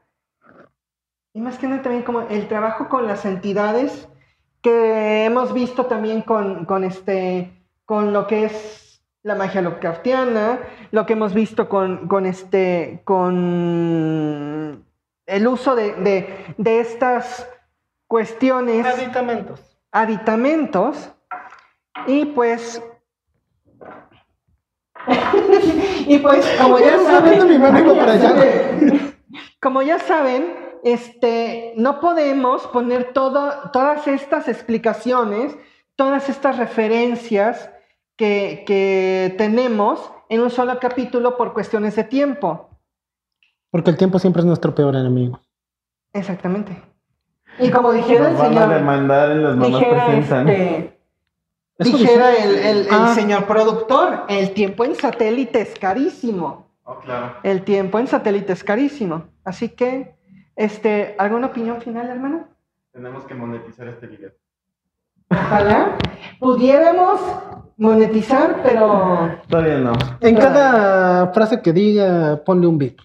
y más que nada también como el trabajo con las entidades que hemos visto también con, con este, con lo que es la magia Lovecraftiana, lo que hemos visto con, con este, con el uso de, de, de estas cuestiones Aditamentos. aditamentos y pues y pues como ya saben mi mano para allá. como ya saben este no podemos poner todo, todas estas explicaciones todas estas referencias que, que tenemos en un solo capítulo por cuestiones de tiempo Porque el tiempo siempre es nuestro peor enemigo. exactamente y como dijera el Nos van a señor demandar en las mamás dijera presentan. este Dijera dice- el, el- el Ah. señor productor, el tiempo en satélite es carísimo. Oh, claro. El tiempo en satélite es carísimo. Así que, este, ¿alguna opinión final, hermano? Tenemos que monetizar este video. Ojalá pudiéramos monetizar, pero... Todavía no. En cada frase que diga, ponle un beat.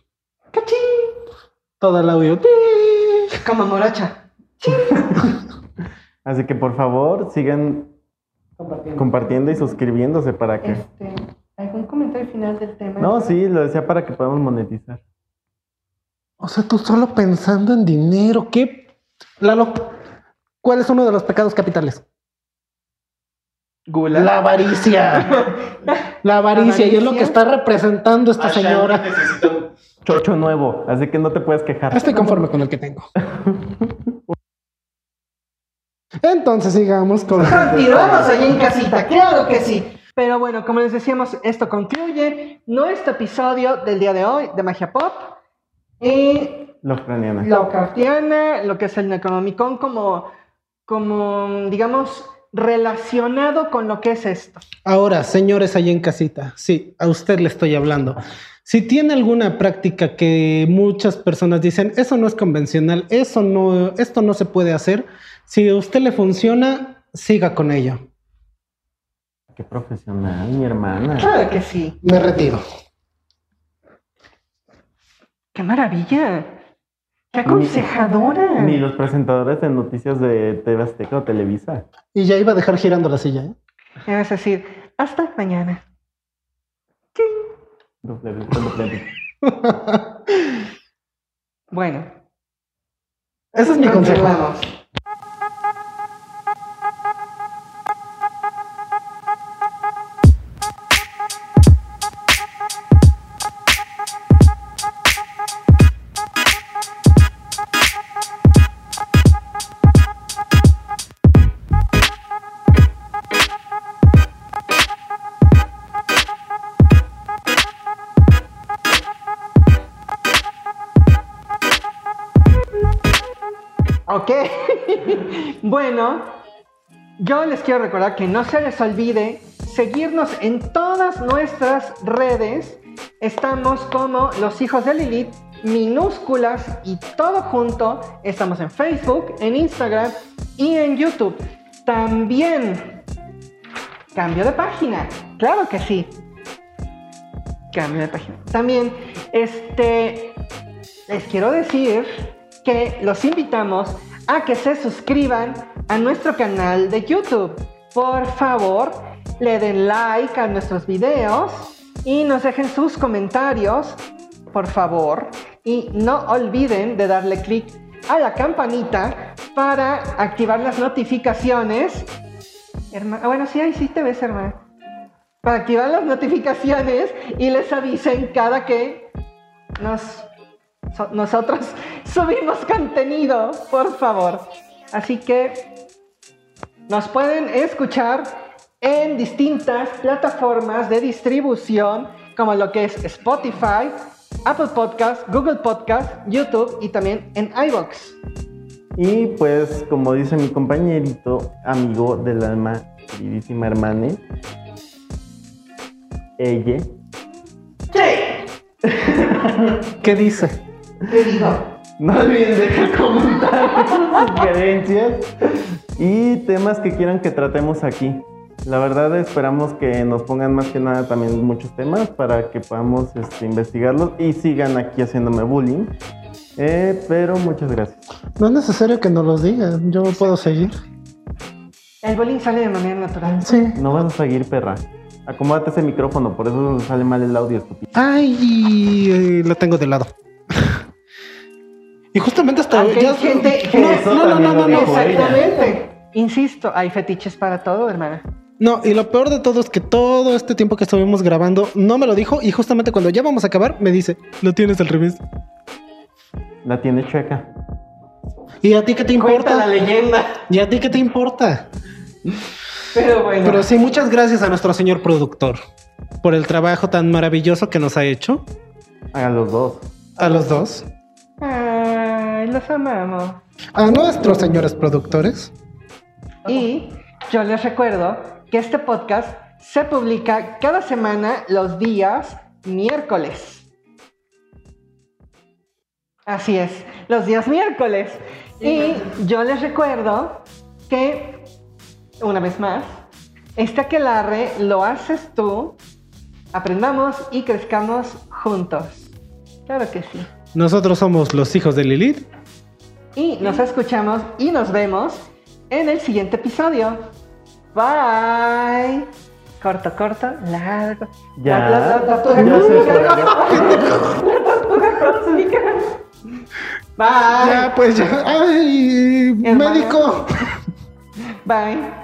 ¡Cachín! Todo el audio. Como moracha. Así que por favor sigan compartiendo y suscribiéndose para que. Este, ¿Algún comentario final del tema? No, sí, lo decía para que podamos monetizar. O sea, tú solo pensando en dinero. ¿Qué? Lalo, ¿cuál es uno de los pecados capitales? Gula. La avaricia. La avaricia. Y es lo que está representando esta señora. necesita un chocho nuevo, así que no te puedes quejar. Estoy conforme con el que tengo. Entonces sigamos con... Continuamos ahí en casita, claro que sí. Pero bueno, como les decíamos, esto concluye nuestro episodio del día de hoy de Magia Pop. Y ucranianos. Lovecraftiana, lo que es el Necronomicon, como, como, digamos, relacionado con lo que es esto. Ahora, señores ahí en casita, sí, a usted le estoy hablando. Si tiene alguna práctica que muchas personas dicen, eso no es convencional, eso no, esto no se puede hacer, si a usted le funciona, siga con ello. Qué profesional, mi hermana. Claro que sí. Me retiro. ¡Qué maravilla! ¡Qué aconsejadora! Ni los presentadores de noticias de TV Azteca o Televisa. Y ya iba a dejar girando la silla. ¿eh? Me vas a decir, hasta mañana. Bueno, Ese es mi consejo. Bueno, yo les quiero recordar que no se les olvide seguirnos en todas nuestras redes. Estamos como Los Hijos de Lilith minúsculas y todo junto. Estamos en Facebook, en Instagram y en YouTube. También cambio de página. Claro que sí. Cambio de página. También, este, les quiero decir que los invitamos a que se suscriban a nuestro canal de YouTube. Por favor, le den like a nuestros videos y nos dejen sus comentarios, por favor. Y no olviden de darle clic a la campanita para activar las notificaciones. Herma- ah, bueno, sí, ahí sí te ves, hermano. Para activar las notificaciones y les avisen cada que nos, so- nosotros subimos contenido, por favor. Así que nos pueden escuchar en distintas plataformas de distribución, como lo que es Spotify, Apple Podcast, Google Podcast, YouTube y también en iVoox. Y pues, como dice mi compañerito, amigo del alma, queridísima hermane, ella, ¿Qué dice? No olviden dejar comentarios, sugerencias y temas que quieran que tratemos aquí. La verdad esperamos que nos pongan más que nada también muchos temas para que podamos este, investigarlos y sigan aquí haciéndome bullying. Eh, pero muchas gracias. No es necesario que nos los digan. Yo puedo seguir. El bullying sale de manera natural. Sí. No vas a seguir, perra. Acomódate ese micrófono, por eso sale mal el audio, estúpido. Ay, eh, lo tengo de lado. Y justamente hasta Aunque ya- hay gente que no, eso no, no, no, no, no. Exactamente. Insisto, hay fetiches para todo, hermana. No, y lo peor de todo es que todo este tiempo que estuvimos grabando no me lo dijo y justamente cuando ya vamos a acabar me dice, lo tienes al revés. La tiene chueca. ¿Y a ti qué te Cuenta la importa? leyenda. ¿Y a ti qué te importa? Pero bueno. Pero sí, muchas gracias a nuestro señor productor por el trabajo tan maravilloso que nos ha hecho A los dos. a los dos, Ay, los amamos. a nuestros señores productores. Y yo les recuerdo que este podcast se publica cada semana los días miércoles. Así es, los días miércoles. Y yo les recuerdo que, una vez más, este aquelarre lo haces tú, aprendamos y crezcamos juntos. Claro que sí. Nosotros somos los hijos de Lilith. Y nos escuchamos y nos vemos en el siguiente episodio. Bye. Corto, corto, largo. Ya. La, la, la tortuga Ya. Bye. Ya, pues ya. ¡Ay! Hermano. ¡Médico! Bye.